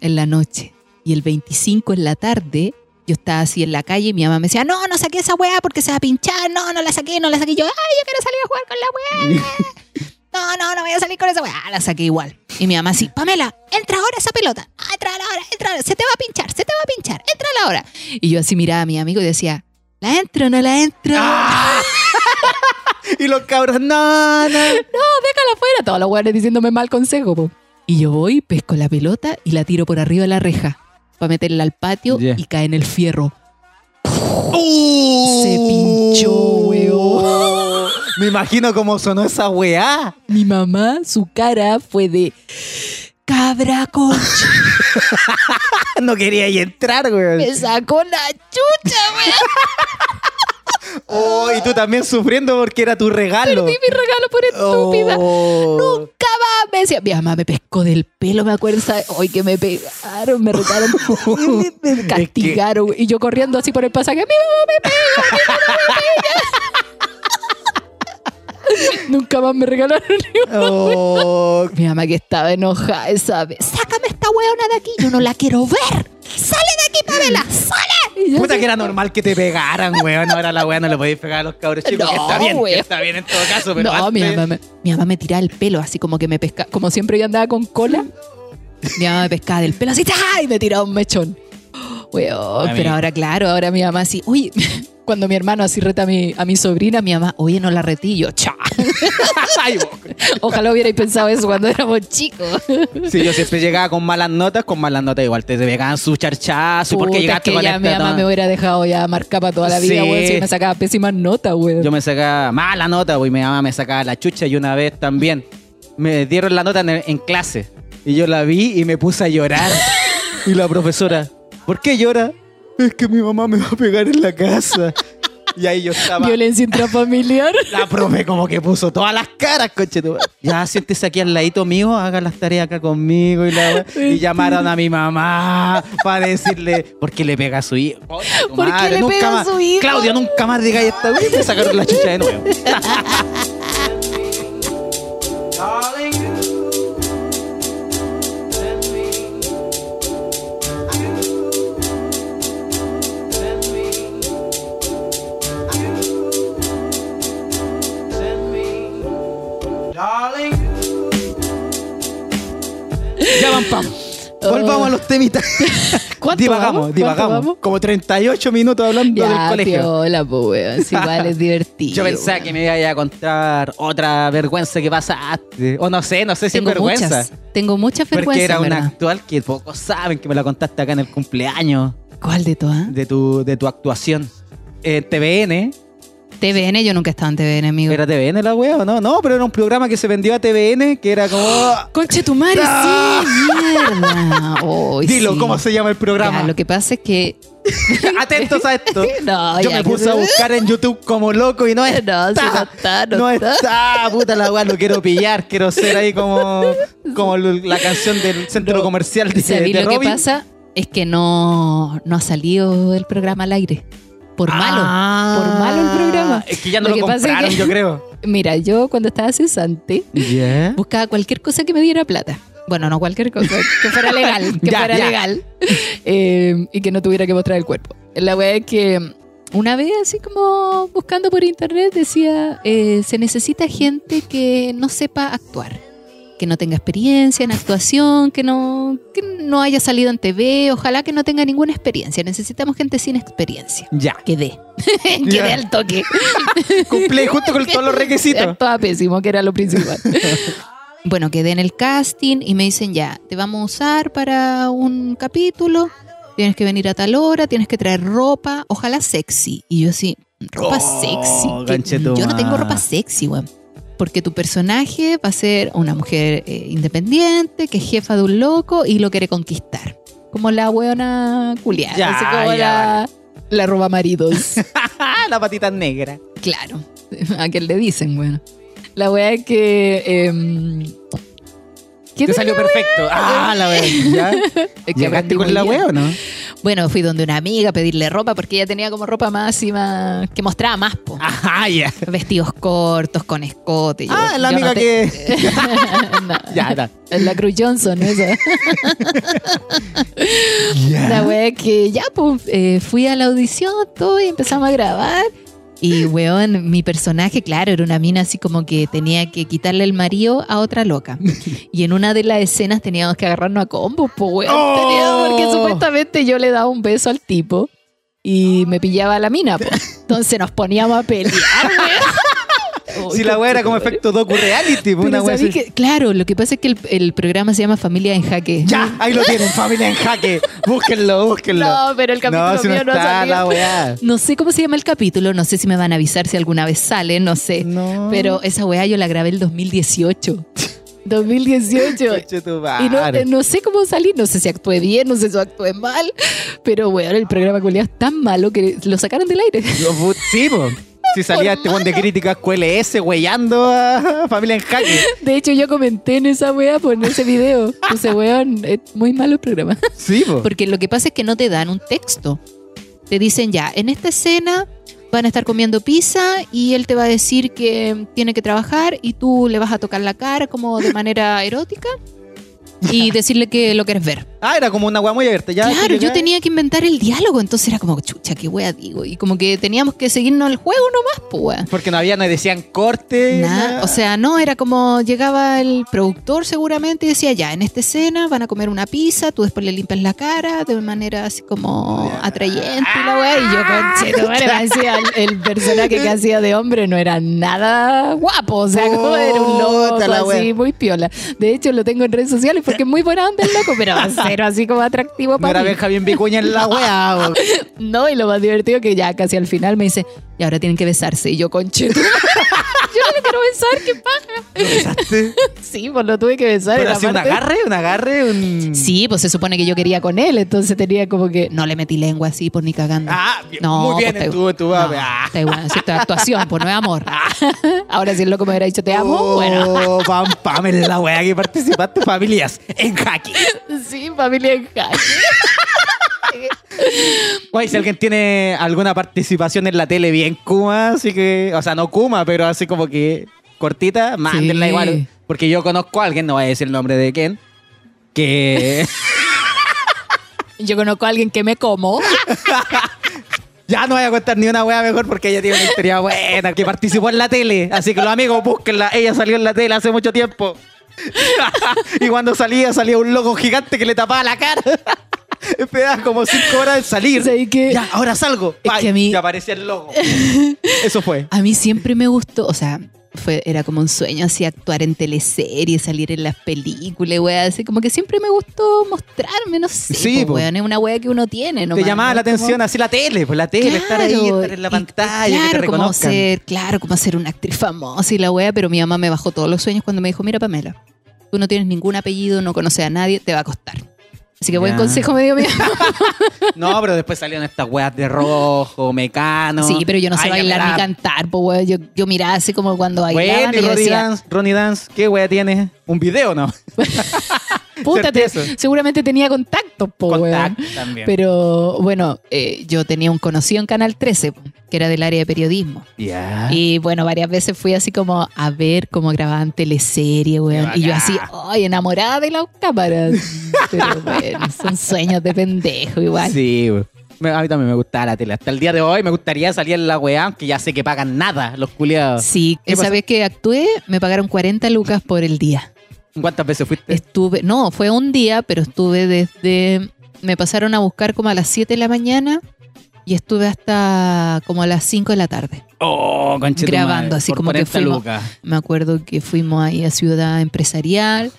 en la noche. Y el 25 en la tarde, yo estaba así en la calle y mi mamá me decía, no, no saqué esa weá porque se va a pinchar. No, no la saqué, no la saqué. Y yo, ay, yo quiero salir a jugar con la weá. No, no, no voy a salir con esa weá. La saqué igual. Y mi mamá así, Pamela, entra ahora esa pelota. Ah, entra ahora, entra ahora. Se te va a pinchar, se te va a pinchar. Entra ahora. Y yo así miraba a mi amigo y decía, ¿la entro o no la entro? Ah. Y los cabros, no, no. No, déjala afuera. Todos los weones diciéndome mal consejo, po. Y yo voy, pesco la pelota y la tiro por arriba de la reja para meterla al patio y cae en el fierro. Se pinchó, weón. Me imagino cómo sonó esa weá. Mi mamá, su cara fue de cabra concha. No quería ahí entrar, weón. Me sacó la chucha, weón. Oh, y tú también sufriendo porque era tu regalo. Perdí mi regalo por estúpida. Oh. Nunca más me decía, mi mamá me pescó del pelo, me acuerdo. Hoy que me pegaron, me retaron, me, me castigaron. Y yo corriendo así por el pasaje, mi mamá me pega, mi mamá me más me regalaron. Oh, Mi mamá que estaba enojada esa vez. Sácame esta weona de aquí, yo no la quiero ver. Sale de aquí, Pamela, sale. Puta que era normal que te pegaran, weón. Ahora la weá no le podéis pegar a los cabros chicos. que No, está bien, que está bien en todo caso, pero no, mi antes- mamá, me, mi mamá me tiraba el pelo, así como que me pescaba. Como siempre yo andaba con cola, mi mamá me pescaba del pelo así, ¡tá! y me tiraba un mechón. Weón, pero ahora, claro, ahora mi mamá así, uy, cuando mi hermano así reta a mi, a mi sobrina, mi mamá, oye, no la yo, cha. Ojalá hubierais pensado eso cuando éramos chicos. Sí, yo siempre llegaba con malas notas, con malas notas igual te pegaban su charchazo. ¿Y por qué Puta, llegaste que con ya esta mi mamá me hubiera dejado ya marcada para toda la vida, Sí. weón, si me sacaba pésimas notas, weón. Yo me sacaba mala nota, pues, y mi mamá me sacaba la chucha y una vez también me dieron la nota en, en clase. Y yo la vi y me puse a llorar. y la profesora, ¿por qué llora? Es que mi mamá me va a pegar en la casa. y ahí yo estaba. Violencia intrafamiliar. La profe como que puso todas las caras, coche. tu- Ya siéntese aquí al ladito mío, haga las tareas acá conmigo y la Y llamaron a mi mamá para decirle por qué le pega a su hijo. ¿Por qué le nunca pega a más. su hijo? Claudio, nunca más diga esta me sacaron la chucha de nuevo. Los temitas. ¿Cuánto divagamos, vamos? ¿Cuánto divagamos. vamos? Como 38 minutos hablando del Ya, colegio. piola, po, weón. Si igual es divertido. Yo pensaba weón. que me iba a contar otra vergüenza que pasaste. O no sé, no sé si es Tengo vergüenza. muchas. Tengo muchas Porque vergüenzas, era una ¿verdad? actual que pocos saben que me la contaste acá en el cumpleaños ¿Cuál de todas? de tu, de tu actuación. En TVN. TVN, yo nunca he estado en TVN, amigo. ¿Era TVN la wea o no? No, pero era un programa que se vendió a TVN que era como. Conche tu madre, Ah. sí, mierda. Dilo, sí. ¿cómo se llama el programa? Ya, lo que pasa es que. Atentos a esto. No, Yo ya, me que puse se- a buscar en YouTube como loco y no está. No, sí, no está, no No está. está, puta la weá, lo quiero pillar. Quiero ser ahí como, como la canción del centro No. comercial de, ¿Sabí de lo que Robin. pasa? Es que no, no ha salido el programa al aire. Por malo. Ah, Por malo el programa. Es que ya no lo, Lo que pasa es compraron, que- yo creo. Mira, yo cuando estaba cesante, buscaba cualquier cosa que me diera plata. Bueno, no cualquier cosa, que fuera legal, que Ya, fuera ya. legal eh, y que no tuviera que mostrar el cuerpo. La verdad es que una vez, así como buscando por internet, decía: eh, se necesita gente que no sepa actuar, que no tenga experiencia en actuación, que no, que no haya salido en TV, ojalá que no tenga ninguna experiencia. Necesitamos gente sin experiencia. Ya. Quedé. Ya. Quedé al toque. Cumple justo con todos los requisitos. Estaba pésimo, que era lo principal. bueno, quedé en el casting y me dicen ya, te vamos a usar para un capítulo, tienes que venir a tal hora, tienes que traer ropa, ojalá sexy. Y yo así, ropa Oh, sexy. que yo no tengo ropa sexy, weón. Porque tu personaje va a ser una mujer eh, independiente, que es jefa de un loco y lo quiere conquistar. Como la weona culiada, Ya, así como ya, la, la roba maridos. La patita negra. Claro, a quien le dicen, bueno. La wea es que. em, ¿qué Te salió perfecto. Ah, la wea. ¿Ya? ¿Llegaste con la wea o no? Bueno, fui donde una amiga a pedirle ropa porque ella tenía como ropa más y más. que mostraba más, po. Ajá, ya. Vestidos cortos, con escote. Yo- Ah, la amiga no te- que. No, Ya, está. es la Cruz Johnson, esa. La wea que ya, pues, eh, fui a la audición, todo, y empezamos a grabar. Y, weón, mi personaje, claro, era una mina así como que tenía que quitarle el marido a otra loca. Y en una de las escenas teníamos que agarrarnos a combos, pues, weón. ¡Oh! Porque supuestamente yo le daba un beso al tipo y me pillaba a la mina, pues. Entonces nos poníamos a pelear, weón. Si la wea era como efecto docu-reality, pues, una wea así. que, claro, lo que pasa es que el, el programa se llama Familia en Jaque. Ya, ahí lo tienen, familia en jaque. Búsquenlo, búsquenlo. No, pero el capítulo no, si no mío no está la weá. No sé cómo se llama el capítulo, no sé si me van a avisar si alguna vez sale, no sé. No. Pero esa weá yo la grabé el 2018. 2018. Conche tu Y no, sé cómo salir, no sé si actué bien, no sé si actué mal, pero weón, el programa culiao es tan malo que lo sacaron del aire. Pu- Sí. Si salía este buen de críticas QLS weyando a familia en jaque. De hecho, yo comenté en esa weá, pues, en ese video, puse weón, es muy malo el programa. Sí, po. Porque lo que pasa es que no te dan un texto. Te dicen ya, en esta escena van a estar comiendo pizza y él te va a decir que tiene que trabajar y tú le vas a tocar la cara como de manera erótica y decirle que lo quieres ver. Ah, era como una weá muy abierta. Ya, claro, yo tenía que inventar el diálogo, entonces era como, chucha, qué wea digo. Y como que teníamos que seguirnos el juego nomás, pues wea. Porque no había, no decían corte. Nada. o sea, no, era como llegaba el productor seguramente y decía, ya, en esta escena van a comer una pizza, tú después le limpias la cara de manera así como atrayente y la weá, y yo conchito, me decía, el, el personaje que hacía de hombre no era nada guapo, o sea, como era un loco así, muy piola. De hecho, lo tengo en redes sociales porque es muy buena onda el loco, pero cero así como atractivo no para era mí. Benjamín Vicuña en la weá. No, y lo más divertido que ya casi al final me dice, y ahora tienen que besarse, y yo conchito. yo no le quiero besar, qué paja. ¿Lo besaste? Sí, pues lo tuve que besar. ¿Pero era así un agarre? ¿Un agarre? Un... Sí, pues se supone que yo quería con él, entonces tenía como que no le metí lengua así, pues ni cagando. Ah, bien, no, muy bien pues, en tu, tu no, ah. está igual, sí, esto es actuación, pues no es amor. Ahora si el loco me hubiera dicho te amo, Oh, bueno. Pam, pam, en la weá que participaste, familias en jaque. Sí, familia en jaque. Guay, si alguien tiene alguna participación en la tele bien Kuma, así que, o sea, no Kuma, pero así como que cortita, mándenla Sí. igual. Porque yo conozco a alguien, no voy a decir el nombre de quién, que Yo conozco a alguien que me como. ya no voy a contar ni una wea mejor porque ella tiene una historia buena, que participó en la tele. Así que los amigos, búsquenla. Ella salió en la tele hace mucho tiempo. y cuando salía, salía un loco gigante que le tapaba la cara. Esperaba como cinco horas en salir. ¿Sabes qué? Ya, ahora salgo. Es que a mí- Y aparecía el logo. Eso fue. A mí siempre me gustó, o sea, fue, era como un sueño así actuar en teleseries, salir en las películas, wea, así como que siempre me gustó mostrarme, no sé, Sí, po, po. weón, es una wea que uno tiene, ¿no? te llamaba la atención así la tele, pues la tele, estar ahí, estar en la pantalla, que te como reconozcan. ser, claro, como ser una actriz famosa y la wea, pero mi mamá me bajó todos los sueños cuando me dijo, mira Pamela, tú no tienes ningún apellido, no conoces a nadie, te va a costar. Así que buen Ya. consejo me dio mi. No, pero después salieron estas weas de rojo, mecano. Sí, pero yo no sé Ay, bailar ya, ni cantar, pues weón. Yo, yo miraba así como cuando bailaban Bueno, y Ronnie decía, Dance, Ronnie Dance, ¿qué wea tienes? ¿Un video no? puta, te- seguramente tenía contactos, pues weón. Contacto también. Pero bueno, eh, yo tenía un conocido en Canal 13, po, que era del área de periodismo. Ya. Y bueno, varias veces fui así como a ver cómo grababan teleserie, weón. Y yo así, ¡ay, enamorada de las cámaras! Pero bueno, son sueños de pendejo igual. Sí, wey. Me- A mí también me gustaba la tele. Hasta el día de hoy me gustaría salir en la weá, aunque ya sé que pagan nada los culiados. Sí, ¿Qué esa pasa? vez que actué me pagaron 40 lucas por el día. ¿Cuántas veces fuiste? Estuve, no, fue un día, pero estuve desde, me pasaron a buscar como a las 7 de la mañana y estuve hasta como a las 5 de la tarde. Oh, grabando, madre, así como que 40 fuimos- lucas. Me acuerdo que fuimos ahí a Ciudad Empresarial.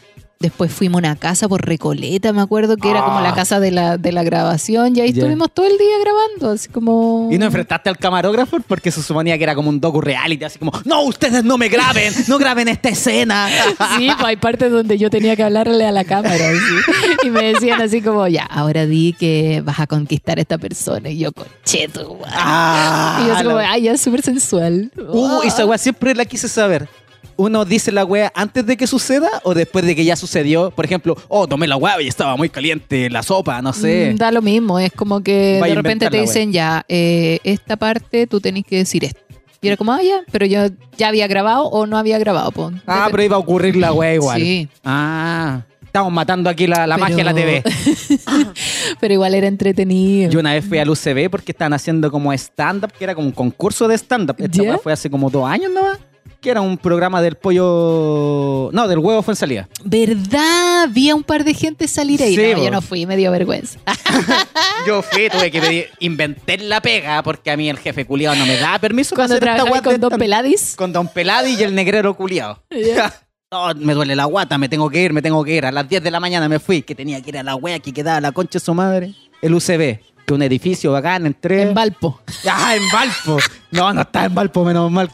Después fuimos a una casa por Recoleta, me acuerdo que era como la Ah. casa de la, de la grabación. Y ahí estuvimos todo el día grabando, así como... ¿Y no enfrentaste al camarógrafo? Porque se suponía que era como un docu reality, así como, no, ustedes no me graben, no graben esta escena. Sí, pues hay partes donde yo tenía que hablarle a la cámara. así. Y me decían así como, ya, ahora di que vas a conquistar a esta persona. Y yo, concheto, guau. Ah, Y yo así como, la- ay, ya es súper sensual. Uh, esa weá siempre la quise saber. ¿Uno dice la weá antes de que suceda o después de que ya sucedió? Por ejemplo, oh, tomé la weá y estaba muy caliente la sopa, no sé. Mm, Da lo mismo, es como que de repente te dicen ya, eh, esta parte tú tenés que decir esto. Y era como, ah, ya, pero yo ya había grabado o no había grabado. po. ah, pero iba a ocurrir la weá igual. Sí. Ah, estamos matando aquí la, la Pero- magia de la TV. Pero igual era entretenido. Yo una vez fui al UCB porque estaban haciendo como stand-up, que era como un concurso de stand-up. Esta fue hace como dos años nomás. Que era un programa del pollo. No, del huevo fue en salida. ¿Verdad? Vi a un par de gente salir ahí. Sí, no, yo no fui, me dio vergüenza. Yo fui, tuve que pedir, inventé la pega porque a mí el jefe culiado no me da permiso Cuando trabajaba con Don. Peladis. Con Don Peladi y el negrero culiado. Ya. No, me duele la guata, me tengo que ir, me tengo que ir. A las 10 de la mañana me fui, que tenía que ir a la wea que quedaba la concha de su madre. El UCB, que un edificio bacán, entré. En Valpo. Ah, en Valpo. No, no está en Valpo, menos mal.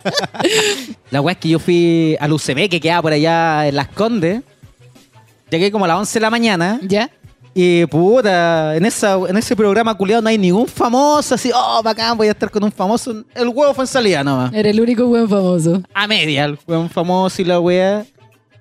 la wea es que yo fui al UCB, que quedaba por allá en Las Condes. Llegué como a las 11 de la mañana. ¿Ya? Y puta, en, esa, en ese programa culiado no hay ningún famoso así, oh, bacán, voy a estar con un famoso. El huevo fue en salida nomás. Era el único buen famoso. A media, el weón famoso y la wea.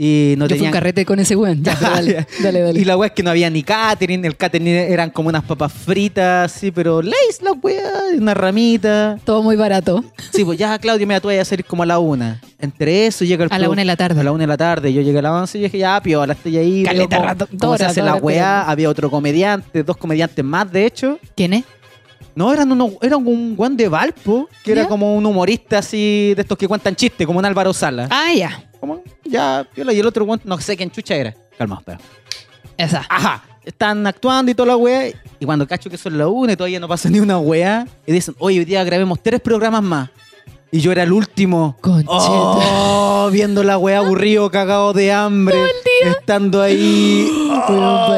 Y no Yo fui tenían. un carrete con ese weón. Ya, pero dale, dale, dale. Y la wea es que no había ni catering, el catering eran como unas papas fritas, sí, pero leis la wea, y una ramita. Todo muy barato. Sí, pues ya, Claudio, mira, tú vas a salir como a la una. Entre eso llega el A la una de la tarde. A la una de la tarde. Yo llegué a las once y dije, ya, piola, estoy ahí. Caleta rato, se hace la weá. Había otro comediante, dos comediantes más, de hecho. ¿Quién es? No, eran, uno, eran un guan de Valpo, que era como un humorista así, de estos que cuentan chistes, como un Álvaro Sala. Ah, ya. Como, ya, piola, y el otro guan, no sé quién chucha era. Calma, espera. Esa. Ajá, están actuando y toda la weá. Y cuando cacho que son la una y todavía no pasa ni una weá, y dicen, oye, hoy día grabemos tres programas más. Y yo era el último. Concheta. Oh, viendo la weá aburrido, cagado de hambre. Estando ahí. Oh,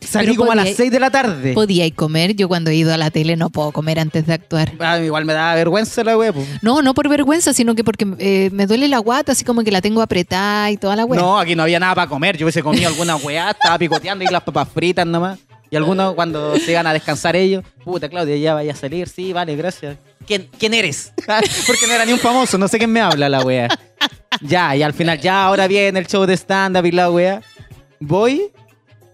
salí Pero como a las podía- 6 de la tarde. Podía comer. Yo cuando he ido a la tele no puedo comer antes de actuar. Ah, igual me da vergüenza la weá. No, no por vergüenza, sino que porque eh, me duele la guata, así como que la tengo apretada y toda la weá. No, aquí no había nada para comer. Yo hubiese comido alguna weá, estaba picoteando y las papas fritas nomás. Y algunos cuando se a descansar ellos, puta Claudia, ya vaya a salir, sí, vale, gracias. ¿Quién, quién eres? Porque no era ni un famoso, no sé quién me habla la wea. Ya, y al final, ya, ahora viene el show de stand-up y la wea. Voy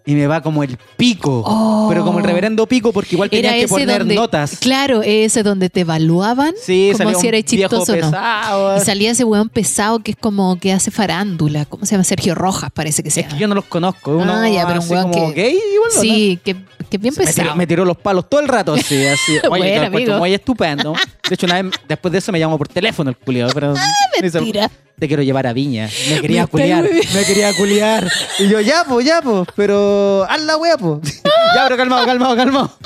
y me va como el pico. Oh. Pero como el reverendo pico, porque igual Era tenían que poner donde, notas. claro, ese donde te evaluaban Sí, como si era chistoso o no. pesado. Y salía ese weón pesado que es como que hace farándula. ¿Cómo se llama? Sergio Rojas, parece que se Es que yo no los conozco. Uno Ah, ya, pero un weón como que- gay igual, ¿o no? Sí, que, que bien Me pesado. tiró, me tiró los palos todo el rato, así, así. Oye, Bueno, amigo. muy estupendo. De hecho, una vez, después de eso me llamó por teléfono el culiado, pero... me dice, mentira. Te quiero llevar a Viña. Me quería Me culiar, me quería culiar. Y yo, ya, pues, ya, pues, pero haz la wea, pues. ya, pero calmado, calmado, calmado.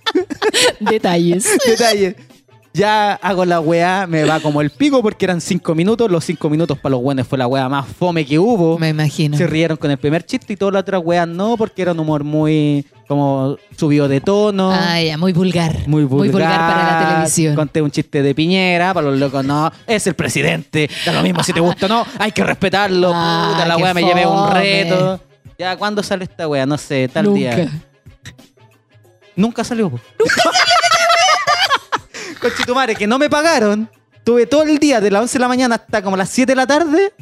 Detalles. Detalle. Ya hago la weá, me va como el pico porque eran cinco minutos. Los cinco minutos para los buenos fue la weá más fome que hubo. Me imagino. Se rieron con el primer chiste y todas las otras weas no, porque era un humor muy como subido de tono. Ah, ya, muy vulgar. Muy vulgar. para la televisión. Conté un chiste de Piñera, para los locos no. Es el presidente. Da lo mismo si te gusta o no. Hay que respetarlo. Ah, Puta, la wea me llevé un reto. Ya, ¿cuándo sale esta wea? No sé, tal Nunca. día. Nunca salió. po. Conchetumare, que no me pagaron. Tuve todo el día de las 11 de la mañana hasta como las 7 de la tarde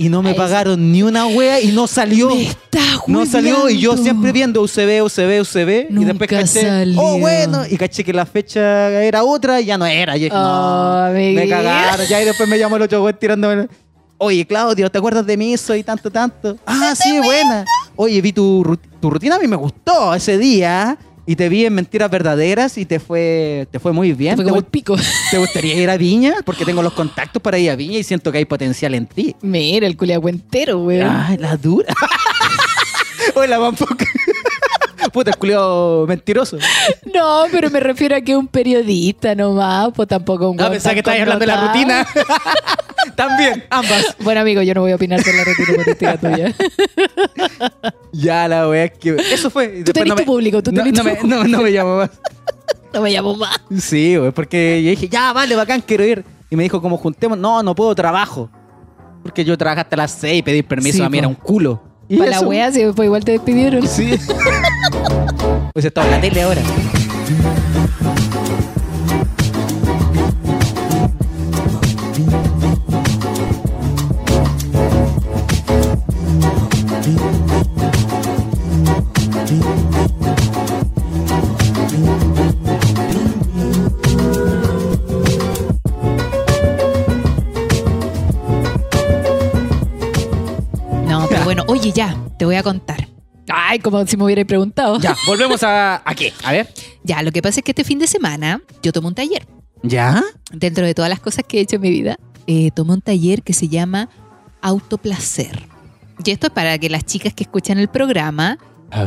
y no me pagaron ni una wea y no salió. Me está No salió y yo siempre viendo UCB, UCB, UCB. y después caché, salió. oh bueno, y caché que la fecha era otra y ya no era. Y dije, Oh, no, me cagaron. Ya y después me llamó el otro güey tirándome. Oye, Claudio, ¿te acuerdas de mí? Soy tanto, tanto. Ah, sí, buena. Oye, vi tu, tu rutina, a mí me gustó ese día. Y te vi en Mentiras Verdaderas y te fue, te fue muy bien. Fue ¿Te, como el pico. te gustaría ir a Viña? Porque tengo los contactos para ir a Viña y siento que hay potencial en ti. Mira, el culiao entero, weón. Ay, la dura. Hola, Bampoc. Puta, el culiao mentiroso. No, pero me refiero a que un periodista nomás, pues tampoco un Ah, pensaba que estabas hablando de la rutina. También, ambas. Bueno, amigo, yo no voy a opinar de la rutina política tuya. Ya, la wea es que. Eso fue. Tú tenés no tu me- público, tú no, tenés no tu me, no, no me llamo más. No me llamo más. Sí, güey, porque yo dije, ya, vale, bacán, quiero ir. Y me dijo, como juntemos, no, no puedo, trabajo. Porque yo trabajé hasta las 6 y pedir permiso Sí, a mí po. era un culo. Y Para la wea, si fue igual te despidieron. Sí. pues está en la tele ahora. Bueno, oye, ya, te voy a contar. Ay, como si me hubiera preguntado. Ya, volvemos a, a qué. A ver. Ya, lo que pasa es que este fin de semana yo tomé un taller. ¿Ya? Dentro de todas las cosas que he hecho en mi vida, eh, tomé un taller que se llama Autoplacer. Y esto es para que las chicas que escuchan el programa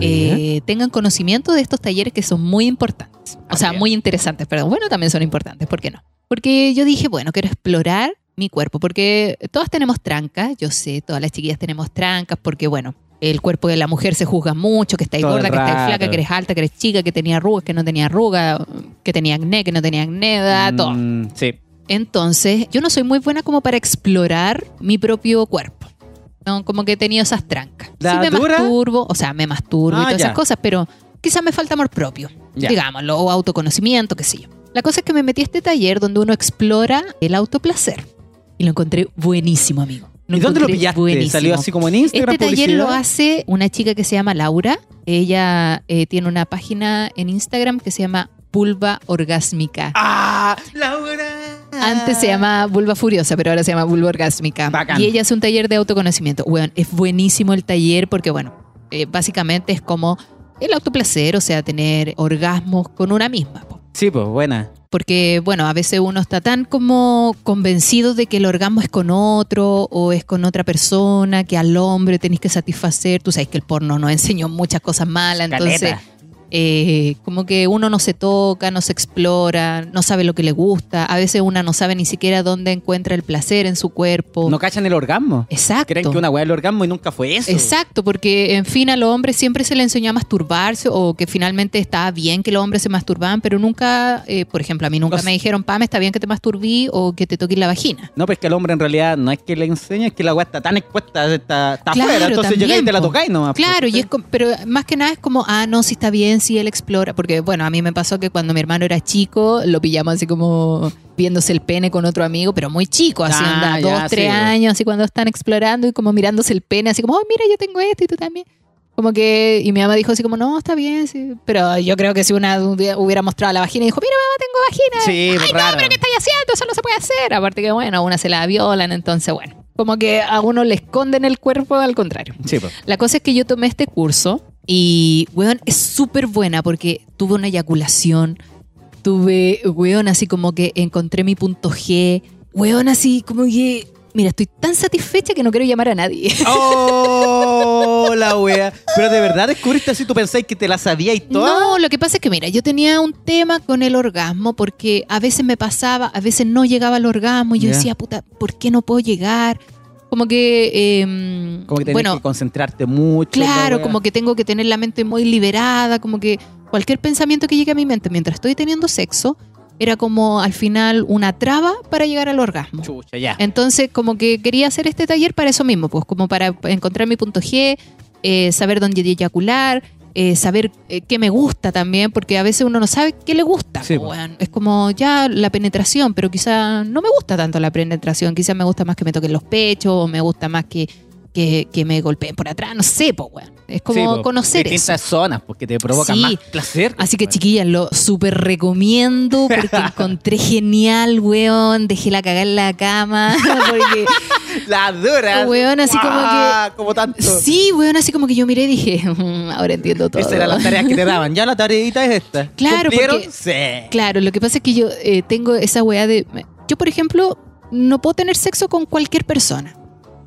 eh, tengan conocimiento de estos talleres que son muy importantes. O A sea, muy interesantes, perdón. Bueno, también son importantes, ¿por qué no? Porque yo dije, bueno, quiero explorar mi cuerpo, porque todas tenemos trancas, yo sé, todas las chiquillas tenemos trancas, porque bueno, el cuerpo de la mujer se juzga mucho, que está Todo el gorda, que está rato. flaca, que eres alta, que eres chica, que tenía arrugas, que no tenía arrugas, que tenía acné, que no tenía acné, da, todo. Mm, sí. Entonces, yo no soy muy buena como para explorar mi propio cuerpo. ¿no? Como que he tenido esas trancas. ¿La sí me dura? masturbo, o sea, me masturbo y Ah, todas ya. esas cosas, pero quizás me falta amor propio, Ya. digámoslo, o autoconocimiento, qué sé yo. La cosa es que me metí a este taller donde uno explora el autoplacer. Y lo encontré buenísimo, amigo. ¿Y dónde lo pillaste? buenísimo. ¿Salió así como en Instagram? Este taller lo hace una chica que se llama Laura. Ella eh, tiene una página en Instagram que se llama Vulva Orgásmica. ¡Ah! ¡Laura! Antes se llamaba Vulva Furiosa, pero ahora se llama Vulva Orgásmica. Bacán. Y ella hace un taller de autoconocimiento. Weón, es buenísimo el taller porque, bueno, eh, básicamente es como el autoplacer, o sea, tener orgasmos con una misma. Sí, pues, buena. Porque, bueno, a veces uno está tan como convencido de que el orgasmo es con otro o es con otra persona, que al hombre tenés que satisfacer. Tú sabes que el porno nos enseñó muchas cosas malas, entonces Caleta. Eh, como que uno no se toca, no se explora, no sabe lo que le gusta. A veces una no sabe ni siquiera dónde encuentra el placer en su cuerpo. No cachan el orgasmo. Exacto. Creen que una weá es el orgasmo y nunca fue eso. Exacto, porque en fin a los hombres siempre se le enseñó a masturbarse o que finalmente estaba bien que los hombres se masturbaban, pero nunca, eh, por ejemplo, a mí nunca me dijeron, Pam, está bien que te masturbí o que te toques la vagina. No, pues que el hombre en realidad no es que le enseñe, es que la weá está tan expuesta, está, está Claro, afuera. Entonces llegáis y te la tocáis nomás. pues, Claro, y ¿cachai? es pero más que nada es como, ah, no, si está bien, si él explora, porque bueno, a mí me pasó que cuando mi hermano era chico, lo pillamos así como viéndose el pene con otro amigo, pero muy chico, así Ah, anda, ya, dos, tres sí. años, así cuando están explorando y como mirándose el pene, así como, oh, mira, yo tengo esto y tú también. Como que, y mi mamá dijo así como, no, está bien, sí. Pero yo creo que si una un día hubiera mostrado la vagina y dijo, mira, mamá, tengo vagina. Sí, Ay, raro. no, pero ¿qué estáis haciendo? Eso no se puede hacer. Aparte que, bueno, a una se la violan, entonces, bueno. Como que a uno le esconden el cuerpo, al contrario. Sí, pues. La cosa es que yo tomé este curso y, weón, es súper buena porque tuve una eyaculación, tuve, weón, así como que encontré mi punto G, weón, así como que, mira, estoy tan satisfecha que no quiero llamar a nadie. ¡Oh, la wea! Pero de verdad descubriste así, tú pensáis que te la sabías y todo. No, lo que pasa es que, mira, yo tenía un tema con el orgasmo porque a veces me pasaba, a veces no llegaba al orgasmo y yo Ya. decía, puta, ¿por qué no puedo llegar? Como que, em, Como que tenés bueno, que concentrarte mucho. la Claro, como que tengo que tener la mente muy liberada, como que cualquier pensamiento que llegue a mi mente mientras estoy teniendo sexo era como al final una traba para llegar al orgasmo. Chucha, ya. Entonces, como que quería hacer este taller para eso mismo, pues como para encontrar mi punto G, eh, saber dónde eyacular, eh, saber eh, qué me gusta también, porque a veces uno no sabe qué le gusta. Sí, weón. Es como ya la penetración, pero quizá no me gusta tanto la penetración, quizá me gusta más que me toquen los pechos, o me gusta más que, que, que me golpeen por atrás, no sé, pues, weón. Es como Sí, po. conocer eso. Distintas zonas, porque te provocan Sí. más placer. Así que chiquillas, lo súper recomiendo porque encontré genial, weón. Dejé la cagada en la cama. Porque La dura. Weón, así como Ah, como tanto. Sí, weón, así como que yo miré y dije, "Mm, ahora entiendo todo. Esas eran las tareas que te daban. Ya la tareita es esta. Claro, porque- Sí. Claro, lo que pasa es que yo eh, tengo esa weá de... Yo, por ejemplo, no puedo tener sexo con cualquier persona.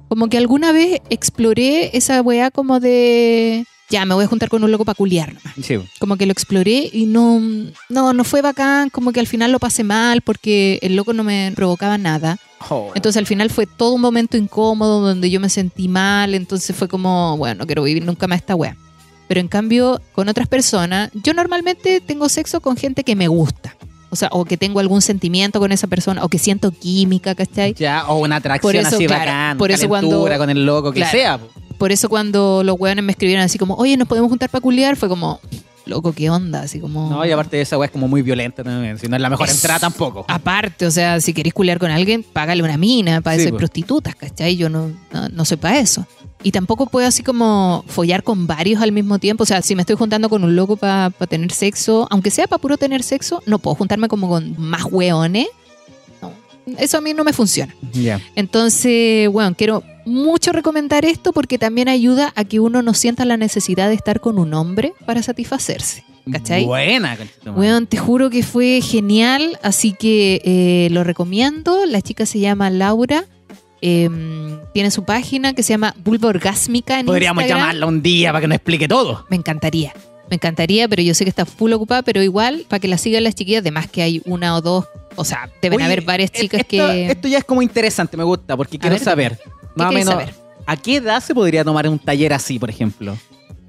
Como que alguna vez exploré esa weá como de... Ya, me voy a juntar con un loco para culiar nomás. Sí. Como que lo exploré y no, no, no fue bacán, como que al final lo pasé mal porque el loco no me provocaba nada. Oh. Entonces al final fue todo un momento incómodo donde yo me sentí mal, entonces fue como, bueno, no quiero vivir nunca más esta wea. Pero en cambio, con otras personas, yo normalmente tengo sexo con gente que me gusta. O sea, o que tengo algún sentimiento con esa persona, o que siento química, ¿cachai? Ya, o una atracción Por eso, así claro, bacán, por eso cuando- con el loco, que Claro. sea. po. Por eso cuando los weones me escribieron así como, oye, nos podemos juntar para culiar, fue como, loco, ¿qué onda? Así como... No, y aparte de esa weá es como muy violenta también. Si no es la mejor Es- entrada tampoco. Aparte, o sea, si queréis culiar con alguien, págale una mina, para Sí, eso hay pues. prostitutas, ¿cachai? Yo no, no, no soy para eso. Y tampoco puedo así como follar con varios al mismo tiempo. O sea, si me estoy juntando con un loco para tener sexo, aunque sea para puro tener sexo, no puedo juntarme como con más hueones. No, eso a mí no me funciona. Ya. Entonces, bueno, quiero mucho recomendar esto porque también ayuda a que uno no sienta la necesidad de estar con un hombre para satisfacerse. ¿Cachai? Buena. Weón, te juro que fue genial, así que eh, lo recomiendo. La chica se llama Laura. Em, tiene su página que se llama Vulva Orgásmica en Podríamos Instagram. llamarla un día para que nos explique todo. Me encantaría. Me encantaría, pero yo sé que está full ocupada, pero igual, para que la sigan las chiquillas, además que hay una o dos, o sea, deben Oye, haber varias e- chicas esto, que... Esto ya es como interesante, me gusta, porque quiero ver, saber. Más o menos, saber? ¿a qué edad se podría tomar un taller así, por ejemplo?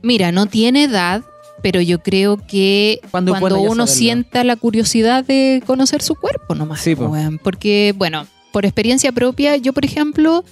Mira, no tiene edad, pero yo creo que ¿Cuándo es cuando uno saberlo? sienta la curiosidad de conocer su cuerpo nomás. Sí, po. Porque, bueno, por experiencia propia, yo, por ejemplo,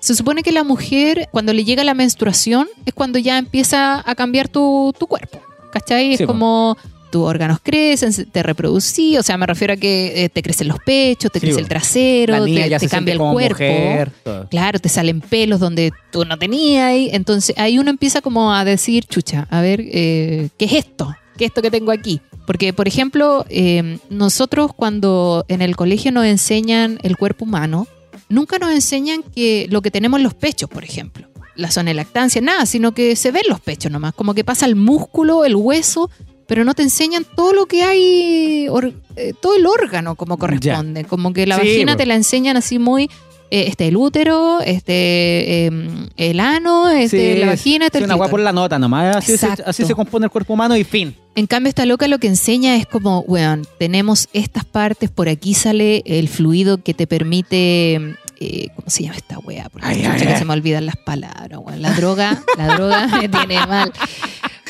se supone que la mujer, cuando le llega la menstruación, es cuando ya empieza a cambiar tu, tu cuerpo. ¿Cachai? Es Sí, como tus órganos crecen, te reproducís, o sea, me refiero a que eh, te crecen los pechos, te Sí, crece el trasero, te, cambia el cuerpo. mujer. Claro, te salen pelos donde tú no tenías. Entonces ahí uno empieza como a decir, chucha, a ver, eh, ¿qué es esto? ¿Qué es esto que tengo aquí? Porque, por ejemplo, eh, nosotros cuando en el colegio nos enseñan el cuerpo humano, nunca nos enseñan que lo que tenemos en los pechos, por ejemplo. La zona de lactancia, nada, sino que se ven los pechos nomás, como que pasa el músculo, el hueso, pero no te enseñan todo lo que hay, or- eh, todo el órgano como corresponde. Como que la Sí, vagina te la enseñan así muy, eh, este el útero, este em, el ano, este Sí, la vagina, este es el una hueá por la nota nomás. Así se, así se compone el cuerpo humano y fin. En cambio, esta loca lo que enseña es como, weón, tenemos estas partes, por aquí sale el fluido que te permite. Eh, ¿Cómo se llama esta wea? Porque Ay, chucha ay, que ay. se me olvidan las palabras, weón. La droga, la droga me tiene mal.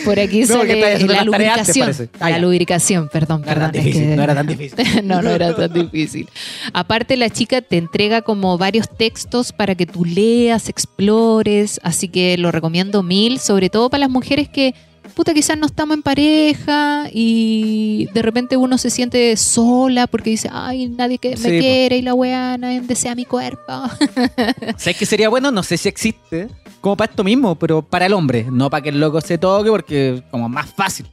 Por aquí No, sale la antes, lubricación. Ah, la lubricación, perdón, No era tan perdón. es difícil, que- no era tan difícil. no, no era tan difícil. Aparte, la chica te entrega como varios textos para que tú leas, explores, así que lo recomiendo mil, sobre todo para las mujeres que, puta, quizás no estamos en pareja y de repente uno se siente sola porque dice, ay, nadie que me Sí, po. quiere y la weá, nadie desea mi cuerpo. ¿Sabes qué sería bueno? No sé si existe. Como para esto mismo, pero para el hombre. No para que el loco se toque, porque es como más fácil.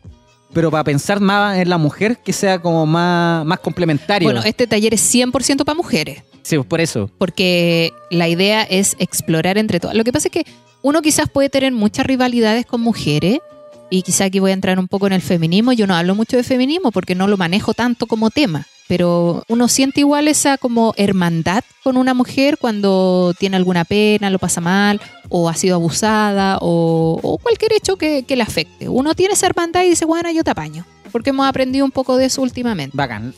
Pero para pensar más en la mujer, que sea como más, más complementario. bueno, este taller es 100% para mujeres. Sí, por eso. porque la idea es explorar entre todas. Lo que pasa es que uno quizás puede tener muchas rivalidades con mujeres y quizás aquí voy a entrar un poco en el feminismo. Yo no hablo mucho de feminismo porque no lo manejo tanto como tema, pero uno siente igual esa como hermandad con una mujer cuando tiene alguna pena, lo pasa mal o ha sido abusada o, o cualquier hecho que, que le afecte. Uno tiene esa hermandad y dice, bueno, yo te apaño, porque hemos aprendido un poco de eso últimamente. Bacán.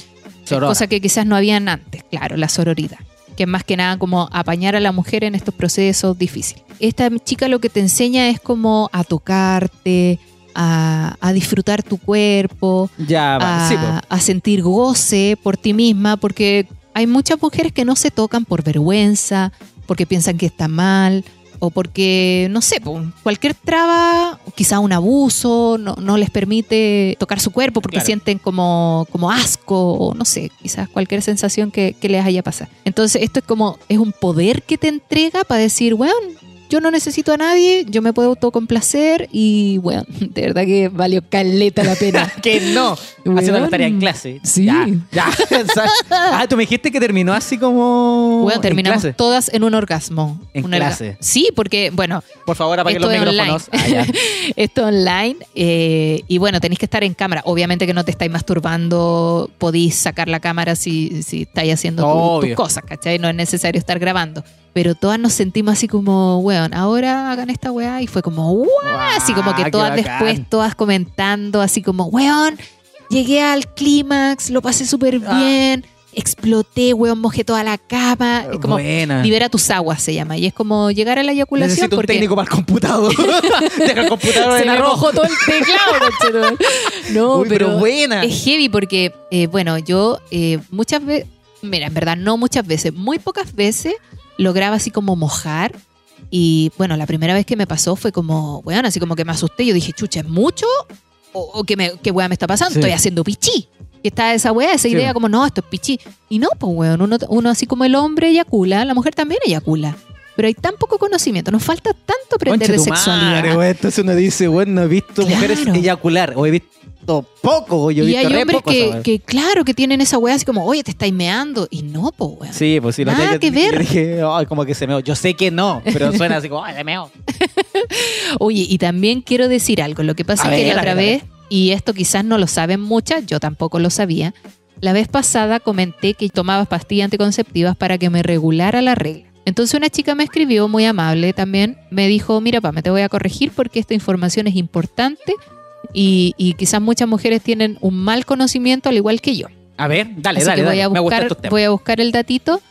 Sorora. Cosa que quizás no habían antes, claro, la sororidad. Que es más que nada como apañar a la mujer en estos procesos difíciles. Esta chica lo que te enseña es como a tocarte, a, a disfrutar tu cuerpo, Ya, a, Sí, po. a sentir goce por ti misma, porque hay muchas mujeres que no se tocan por vergüenza, porque piensan que está mal, o porque, no sé, cualquier traba, quizá un abuso, no, no les permite tocar su cuerpo porque Claro. sienten como, como asco, o no sé, quizás cualquier sensación que, que les haya pasado. Entonces, esto es como, es un poder que te entrega para decir, weón, yo no necesito a nadie, yo me puedo autocomplacer y bueno, de verdad que valió caleta la pena. que no. Weón. Haciendo la tarea en clase. Sí. Ya, ya. ah, tú me dijiste que terminó así como. Bueno, en terminamos clase. todas en un orgasmo. En Un orga- clase. Sí, porque, bueno, Por favor, apaguen los micrófonos. Ah, esto online eh, y bueno, tenéis que estar en cámara. Obviamente que no te estáis masturbando, podéis sacar la cámara si, si estáis haciendo tu- tus cosas, ¿cachai? No es necesario estar grabando. Pero todas nos sentimos así como, weón, ahora hagan esta weá y fue como, ¡guau! Así como que todas después, todas comentando, así como, weón, llegué al clímax, lo pasé súper Ah. bien, exploté, weón, mojé toda la cama. Es como, Buena. libera tus aguas se llama. Y es como llegar a la eyaculación Necesito un porque técnico para el computador. Deja el computador se en me mojó todo el teclado. No, Uy, pero pero, buena. es heavy porque, eh, bueno, yo eh, muchas veces, mira, en verdad no muchas veces, muy pocas veces lograba así como mojar. Y bueno, la primera vez que me pasó fue como, weón, así como que me asusté. Yo dije, chucha, ¿es mucho? ¿O, o qué, me, qué weá me está pasando? Sí. Estoy haciendo pichí. Y está esa weá, esa Sí. idea como, no, esto es pichí. Y no, pues weón, uno, uno así como el hombre eyacula, la mujer también eyacula. Pero hay tan poco conocimiento, nos falta tanto aprender Conche de sexualidad. madre. Entonces uno dice, bueno, he visto Claro. mujeres eyacular o he visto poco o yo he y visto hay re hombres poco, esa que, weá. que, claro, que tienen esa weá así como, oye, te estáis meando. Y no, po, weón. Sí, pues sí, los Nada que ver. yo dije, ay, como que se meó. Yo sé que no, pero suena así como, ay, se meó. Oye, y también quiero decir algo. Lo que pasa A es que ver, la a otra ver, vez, y esto quizás no lo saben muchas, yo tampoco lo sabía. La vez pasada comenté que tomaba pastillas anticonceptivas para que me regulara la regla. Entonces una chica me escribió, muy amable también, me dijo, mira, pa, me te voy a corregir porque esta información es importante y, y quizás muchas mujeres tienen un mal conocimiento al igual que yo. A ver, dale, Así dale, que voy dale. a buscar, voy a buscar el datito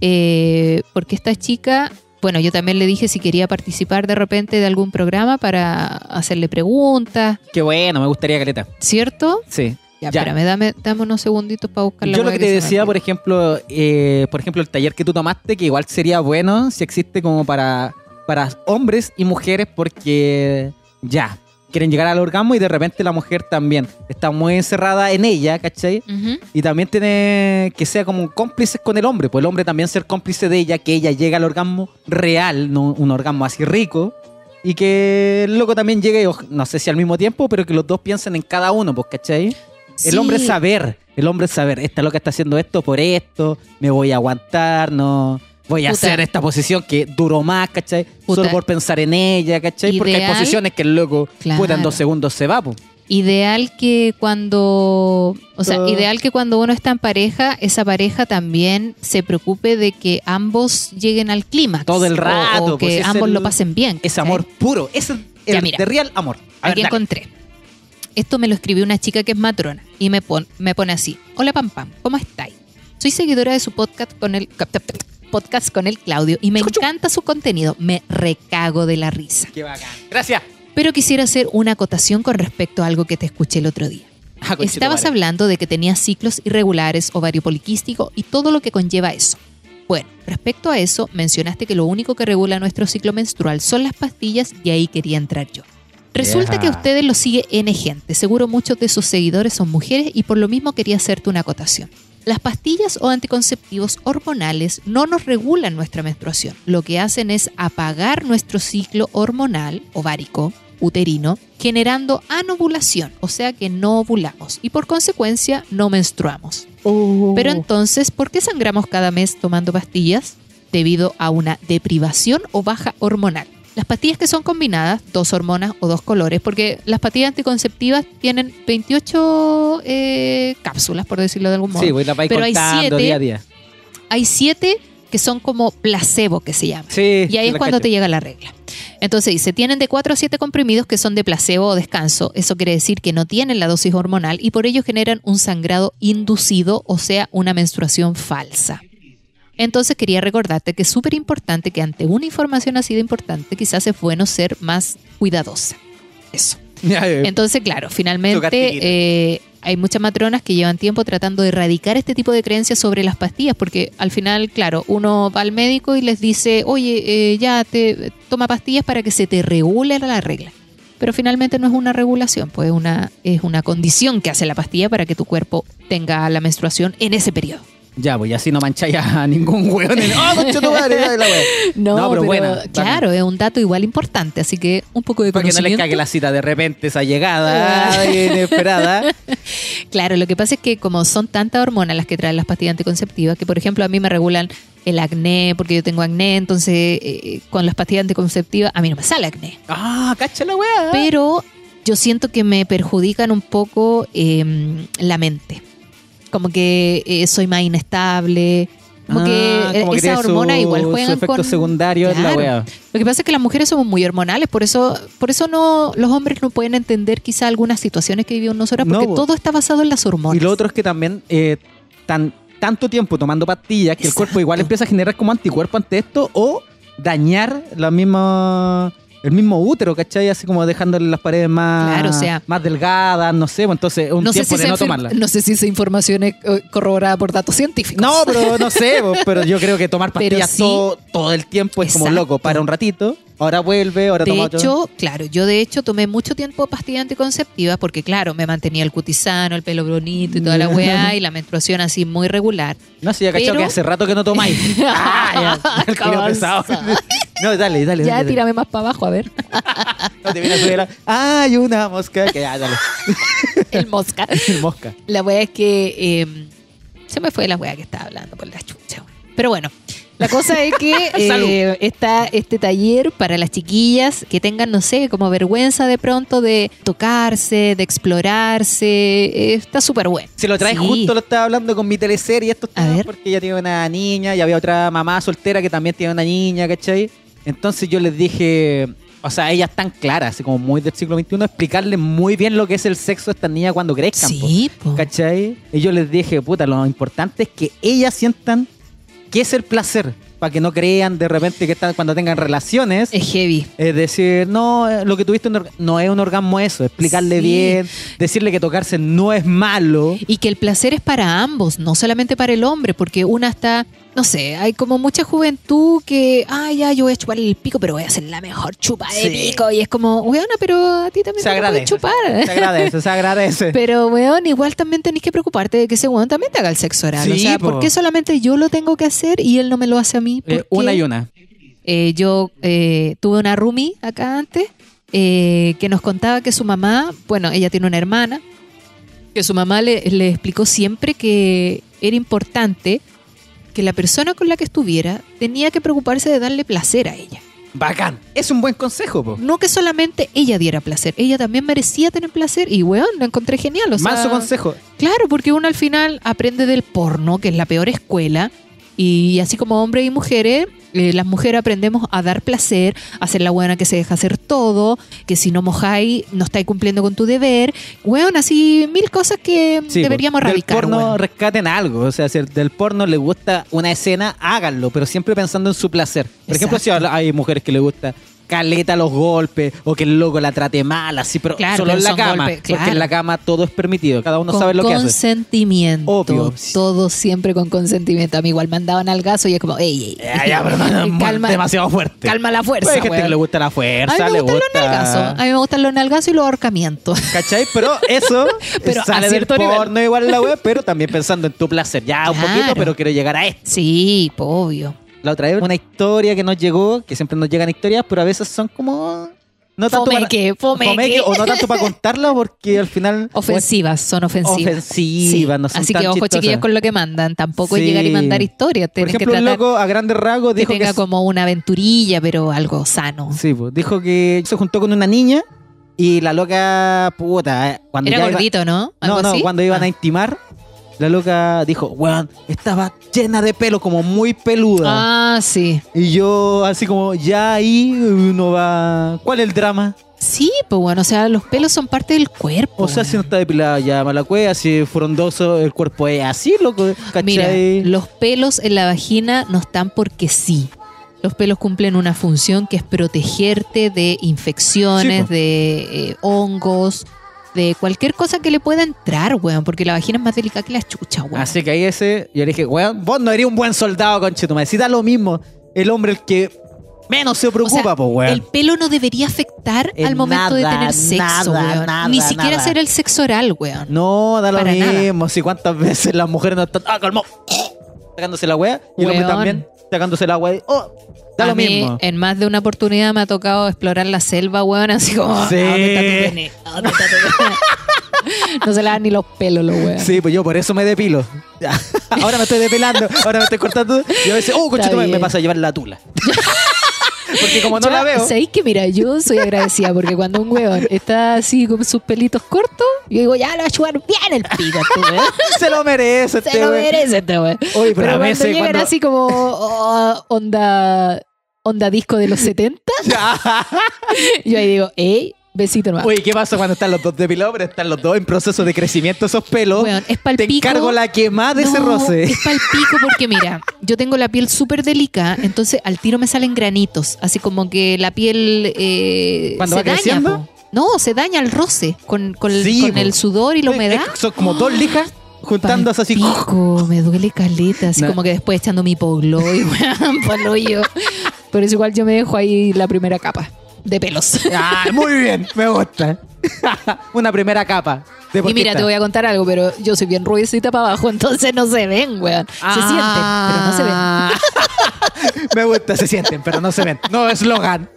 eh, porque esta chica, bueno, yo también le dije si quería participar de repente de algún programa para hacerle preguntas, Qué bueno, me gustaría Caleta. ¿cierto? Sí. Ya, Ya. espérame, dame, dame unos segunditos para buscar la Yo lo que te decía, por ejemplo, eh, por ejemplo, el taller que tú tomaste, que igual sería bueno si existe como para, para hombres y mujeres, porque ya, quieren llegar al orgasmo y de repente la mujer también está muy encerrada en ella, ¿cachai? Ujú. Y también tiene que sea como cómplices con el hombre, pues el hombre también ser cómplice de ella, que ella llega al orgasmo real, no un orgasmo así rico. Y que el loco también llegue, no sé si al mismo tiempo, pero que los dos piensen en cada uno, pues, ¿cachai? El hombre es saber, el hombre es saber, esta loca está haciendo esto por esto, me voy a aguantar, no voy a Puta. hacer esta posición que duró más, ¿cachai? Puta. Solo por pensar en ella, ¿cachai? Porque hay posiciones que el loco Claro. puta en dos segundos se va. Ideal que cuando, o sea, Ah. ideal que cuando uno está en pareja, esa pareja también se preocupe de que ambos lleguen al clímax. Todo el o- rato, O, pues, que es ambos el- lo pasen bien. Ese ¿cachai? amor puro, ese es el mira. de real amor. A Aquí encontré. Esto me lo escribió una chica que es matrona y me, pon- me pone así. Hola Pam Pam, ¿cómo estáis? Soy seguidora de su podcast con el podcast con el Claudio y me encanta su contenido. Me recago de la risa. Qué bacán. Gracias. Pero quisiera hacer una acotación con respecto a algo que te escuché el otro día. Ah. Estabas hablando de que tenías ciclos irregulares, ovario poliquístico y todo lo que conlleva eso. Bueno, respecto a eso, mencionaste que lo único que regula nuestro ciclo menstrual son las pastillas y ahí quería entrar yo. Resulta Yeah. que a ustedes lo sigue N gente. Seguro muchos de sus seguidores son mujeres y por lo mismo quería hacerte una acotación. Las pastillas o anticonceptivos hormonales no nos regulan nuestra menstruación. Lo que hacen es apagar nuestro ciclo hormonal, ovárico, uterino, generando anovulación, o sea que no ovulamos y por consecuencia no menstruamos. Pero entonces, ¿por qué sangramos cada mes tomando pastillas? Debido a una deprivación o baja hormonal. Las pastillas que son combinadas, dos hormonas o dos colores, porque las pastillas anticonceptivas tienen 28 eh, cápsulas, por decirlo de algún modo. Sí, voy la Pero hay siete- día a día. Hay siete que son como placebo, que se llama. Sí. Y ahí es cuando cacho. te llega la regla. Entonces dice, tienen de 4 a 7 comprimidos que son de placebo o descanso. Eso quiere decir que no tienen la dosis hormonal y por ello generan un sangrado inducido, o sea, una menstruación falsa. Entonces quería recordarte que es súper importante que ante una información así de importante quizás es bueno ser más cuidadosa. Eso. Eh, Entonces, claro, finalmente eh, hay muchas matronas que llevan tiempo tratando de erradicar este tipo de creencias sobre las pastillas, porque al final, claro, uno va al médico y les dice, oye, eh, ya te toma pastillas para que se te regule la regla. Pero finalmente no es una regulación, pues una, es una condición que hace la pastilla para que tu cuerpo tenga la menstruación en ese periodo. Ya, pues y así no mancháis a ningún weón. en- ¡Oh, concha tu madre! la wea. No, No, pero pero, buena, claro, es un dato igual importante, así que un poco de Para que no les conocimiento. cague la cita de repente, esa llegada inesperada. Claro, lo que pasa es que como son tantas hormonas las que traen las pastillas anticonceptivas, que por ejemplo a mí me regulan el acné, porque yo tengo acné, entonces eh, con las pastillas anticonceptivas a mí no me sale acné. ¡Ah, cacha la weá! Pero yo siento que me perjudican un poco eh, la mente. Como que eh, soy más inestable. Como Ah, que eh, esas tiene su- hormonas igual su juegan efecto con... secundario es la wea. Lo que pasa es que las mujeres somos muy hormonales, por eso, por eso no, los hombres no pueden entender quizá algunas situaciones que vivimos nosotras, porque No, todo está basado en las hormonas. Y lo otro es que también eh, tan, tanto tiempo tomando pastillas que el cuerpo igual empieza a generar como anticuerpo ante esto o dañar la misma el mismo útero, ¿cachai? Así como dejándole las paredes más, Claro, o sea- más delgadas, no sé, pues entonces un no sé, tiempo si de no tomarla. no sé si esa información es eh, corroborada por datos científicos. No, pero no sé, pues, pero yo creo que tomar pastillas sí. todo, todo el tiempo es como loco, para un ratito, ahora vuelve, ahora De toma otro. hecho, claro, yo de hecho tomé mucho tiempo pastillas anticonceptivas porque, claro, me mantenía el cutisano, el pelo bonito y toda la weá y la menstruación así muy regular. No sé, ya pero- que hace rato que no tomáis. ah, ya, el culo pesado. No, dale, dale. Ya dale, tírame más para abajo, a ver. No te a subir a- Ah, hay una mosca. Que ya, dale. el mosca. mosca. La weá es que eh, se me fue la weá que estaba hablando por la chucha. Pero bueno, la cosa es que eh, está este taller para las chiquillas que tengan, no sé, como vergüenza de pronto de tocarse, de explorarse. Eh, está súper bueno. Si lo traes Sí. justo, lo estaba hablando con mi teleserie estos A ver. porque ella tiene una niña y había otra mamá soltera que también tiene una niña, ¿cachai? Entonces yo les dije, o sea, ellas tan claras, así como muy del siglo XXI, explicarles muy bien lo que es el sexo a estas niñas cuando crezcan. Sí, po. ¿Cachai? Y yo les dije, puta, lo importante es que ellas sientan qué es el placer, para que no crean de repente que están, cuando tengan relaciones. es heavy. Es decir, no, eh, lo que tuviste no es un orgasmo eso, explicarle Sí. bien, decirle que tocarse no es malo. Y que el placer es para ambos, no solamente para el hombre, porque una está, no sé, hay como mucha juventud que, ah, ya, yo voy a chupar el pico, pero voy a hacer la mejor chupa de Sí. pico. Y es como, weona, pero a ti también Se te agradece. chupar. Se agradece, se agradece. Pero, weón, igual también tenés que preocuparte de que ese weón también te haga el sexo oral. o Sí, sea, po. ¿por qué solamente yo lo tengo que hacer y él no me lo hace a mí? Eh, ¿Por una y una. Eh, yo eh, tuve una roomie acá antes eh, que nos contaba que su mamá, bueno, ella tiene una hermana, que su mamá le, le explicó siempre que era importante que la persona con la que estuviera tenía que preocuparse de darle placer a ella. Bacán. Es un buen consejo, po. No que solamente ella diera placer, ella también merecía tener placer y, weón, lo encontré genial. O sea, Manso consejo. Claro, porque uno al final aprende del porno, que es la peor escuela, y así como hombres y mujeres, eh, las mujeres aprendemos a dar placer, a ser la buena que se deja hacer todo, que si no mojáis, no estáis cumpliendo con tu deber. Weón, así mil cosas que Sí, deberíamos po. erradicar. Del porno weón. rescaten algo. O sea, si el- del porno le gusta una escena, háganlo, pero siempre pensando en su placer. Por ejemplo, si hay mujeres que le gusta caleta los golpes o que el loco la trate mal, así, pero Claro, solo pero en la cama. golpes, Porque en la cama todo es permitido. Cada uno con sabe lo que hace. consentimiento. Obvio. Todo siempre con consentimiento. A mí igual me andaban al gaso y es como, ey, ey. Ya, ya, pero no, no, calma, demasiado fuerte. calma la fuerza. Hay gente que le gusta la A fuerza, mí me le gustan gusta. los nalgazos. A mí me gustan los nalgazos y los ahorcamientos. ¿Cachai? Pero eso Pero a sale del nivel. porno igual la web, pero también pensando en tu placer. Ya un poquito, pero quiero llegar a esto. Sí, obvio. La otra vez una historia que nos llegó, que siempre nos llegan historias, pero a veces son como... No tanto Fomeque, para, fomeque. o no tanto para contarla porque al final... Ofensivas, son ofensivas. Ofensivas, no son Así tan que ojo, chistosas. chiquillos, con lo que mandan. Tampoco es llegar y mandar historias. Por Tienen que ejemplo, un loco a grandes rasgos dijo que... tenga como una aventurilla, pero algo sano. Sí, pues, dijo que se juntó con una niña y la loca, puta, eh, cuando Era ya iba- gordito, ¿no? ¿Algo No, no, así? cuando iban Ah. a intimar, la loca dijo, weón, estaba llena de pelo, como muy peluda. Ah, sí. Y yo, así como, ya ahí uno va. ¿Cuál es el drama? Sí, pues bueno, o sea, los pelos son parte del cuerpo. O sea, si no está depilada ya mala cueva, si frondoso, el cuerpo es así, loco, ¿cachai? Mira, los pelos en la vagina no están porque sí. Los pelos cumplen una función que es protegerte de infecciones, Sí, de eh, hongos, de cualquier cosa que le pueda entrar, weón, porque la vagina es más delicada que la chucha, weón. Así que ahí ese, yo le dije, weón, vos no eres un buen soldado, conchetumare. Si da lo mismo, el hombre el que menos se O sea, preocupa, pues, weón. el pelo no debería afectar al momento de tener sexo, nada, weón. nada, Ni siquiera hacer el sexo oral, weón. No, da lo Para mismo. Si cuántas veces las mujeres no están. ¡Ah, calmó! sacándose la wea. Y el hombre también sacándose la wea. Oh, da a lo mí, mismo. en más de una oportunidad me ha tocado explorar la selva, weón, así como, ¿a Sí. ¿dónde está tu pene? ¿A ¿Dónde está tu pene? no se le dan ni los pelos, los weón. Sí, pues yo por eso me depilo. Ahora me estoy depilando, ahora me estoy cortando. Y a veces, oh, conchito, me, pasa a llevar la tula. Porque como no Yo- la veo. ¿Sabéis que mira, yo soy agradecida porque cuando un weón está así con sus pelitos cortos, yo digo, ya le va a chupar bien el pico a este weón. Se lo merece este Se lo weón. merece este weón. Pero, Pero a cuando veces llegan cuando... así como oh, onda, onda disco de los 70, yo ahí digo, ey, besito nomás. Oye, ¿qué pasa cuando están los dos depilados? Pero están los dos en proceso de crecimiento esos pelos. Weón, es pa'l Te pico. encargo la quemada de ese roce. Es para el pico porque mira, yo tengo la piel súper delicada, entonces al tiro me salen granitos, así como que la piel eh, ¿Cuando se va daña. creciendo? po. No, se daña el roce con, con el, Sí, con po. el sudor y la Es- humedad. es- son como dos lijas juntándose así. Pico, me duele caleta, así No. como que después echando mi pogloy, weón, pa'l hoyo. Pero es igual yo me dejo ahí la primera capa de pelos. Ah, muy bien, me gusta. Una primera capa. Y mira, te voy a contar algo, pero yo soy bien rubiecita para abajo, entonces no se ven, weón. Se sienten, pero no se ven. me gusta, se sienten, pero no se ven. No eslogan,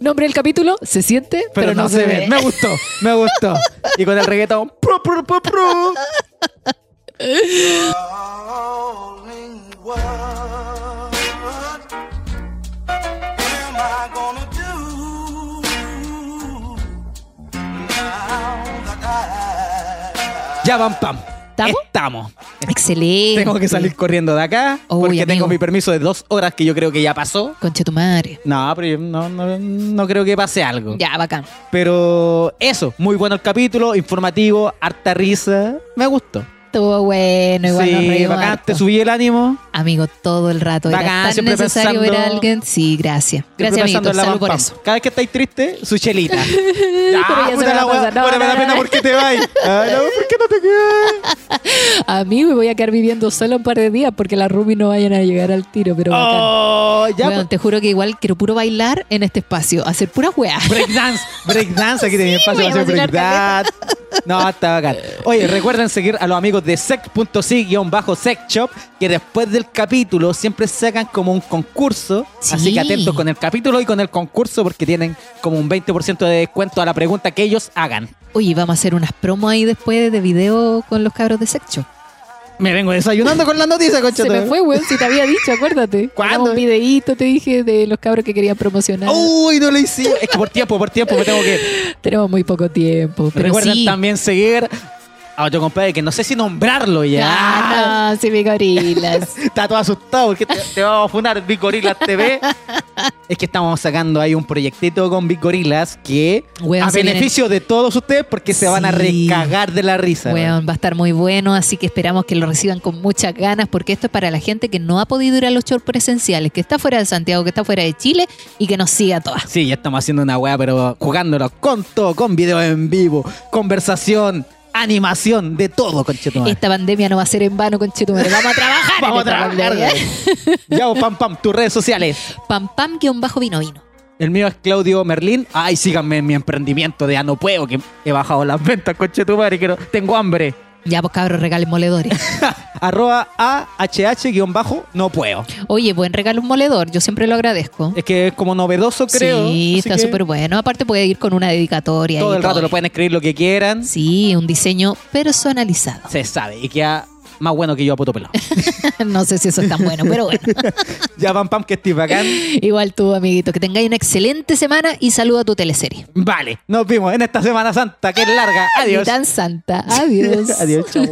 Nombre del capítulo, se siente, pero, no, se ven. Me gustó, me gustó. Y con el reggaetón. pru, pru, pru, pru. Ya van pam. ¿Estamos? Estamos. Excelente. Tengo que salir corriendo de acá Uy, porque amigo. tengo mi permiso de dos horas que yo creo que ya pasó. Conche tu madre. No, pero yo no, no, no creo que pase algo. Ya, bacán. Pero eso, muy bueno el capítulo, informativo, harta risa. Me gustó. Estuvo bueno, igual nos sí, reímos bacán, harto. te subí el ánimo. Amigo, todo el rato. Era Bacán, tan siempre necesario ver a pensando- alguien. Sí, gracias. Siempre Gracias, pensando amiguito. en la Salud por pam, eso. pam. Cada vez que estáis triste, su chelita. Pero ya se me va a pasar. No, Bueno, me no, da no, pena no. porque te vas. Ay, no, ¿por qué no te quedas? Amigo, y voy a quedar viviendo solo un par de días porque las roomies no vayan a llegar al tiro, pero bacán. Oh, ya. Weón, te juro que igual quiero puro bailar en este espacio, hacer pura weá. pues, Breakdance, breakdance, aquí tenía espacio voy a para hacer emocionar breakdance. No, está bacán. Oye, recuerden seguir a los amigos de sec.si-secshop, que después del capítulo siempre sacan como un concurso. Sí. Así que atentos con el capítulo y con el concurso porque tienen como un 20% de descuento a la pregunta que ellos hagan. Oye, vamos a hacer unas promos ahí después de video con los cabros de Sex Shop. Me vengo desayunando con la noticia, concha. Se me fue, weón, si te había dicho, acuérdate. ¿Cuándo? Un videíto, te dije, de los cabros que querían promocionar. Uy, no lo hice. Es que por tiempo, por tiempo me tengo que ir. Tenemos muy poco tiempo, pero Recuerden sí. también seguir a otro compadre que no sé si nombrarlo ya. Ah, no, sí, mi gorilas. Está todo asustado porque te, te vamos a funar Big Gorillas TV. es que estamos sacando ahí un proyectito con Big Gorillas que Weón, a beneficio de todos ustedes porque se van a recagar de la risa. Weón, va a estar muy bueno, así que esperamos que lo reciban con muchas ganas, porque esto es para la gente que no ha podido ir a los shows presenciales, que está fuera de Santiago, que está fuera de Chile y que nos siga todas. Sí, ya estamos haciendo una weá, pero jugándolo con todo, con video en vivo, conversación, animación, de todo, conchetumare. Esta pandemia no va a ser en vano, conchetumare. Vamos a trabajar. Vamos a trabajar. ya, vos, pam, pam, tus redes sociales. Pam pam guion bajo vino vino. El mío es Claudio Merlín. Ay, síganme en mi emprendimiento de Ya no puedo, que he bajado las ventas, coche tu madre, quiero, tengo hambre. Ya, pues cabros, regalen moledores. Arroba AHH-bajo, no puedo. Oye, buen regalo un moledor, yo siempre lo agradezco. Es que es como novedoso, creo. Sí, así está que súper bueno. Aparte puede ir con una dedicatoria. Todo y el rato lo pueden escribir lo que quieran. Sí, un diseño personalizado. Se sabe. Y queda más bueno que yo a puto pelado. no sé si eso es tan bueno, pero bueno. ya, pam, pam, que estoy bacán. Igual tú, amiguito, que tengáis una excelente semana y saluda a tu teleserie. Vale, nos vimos en esta Semana Santa, que es larga. Adiós. tan santa. Adiós. Adiós, chao.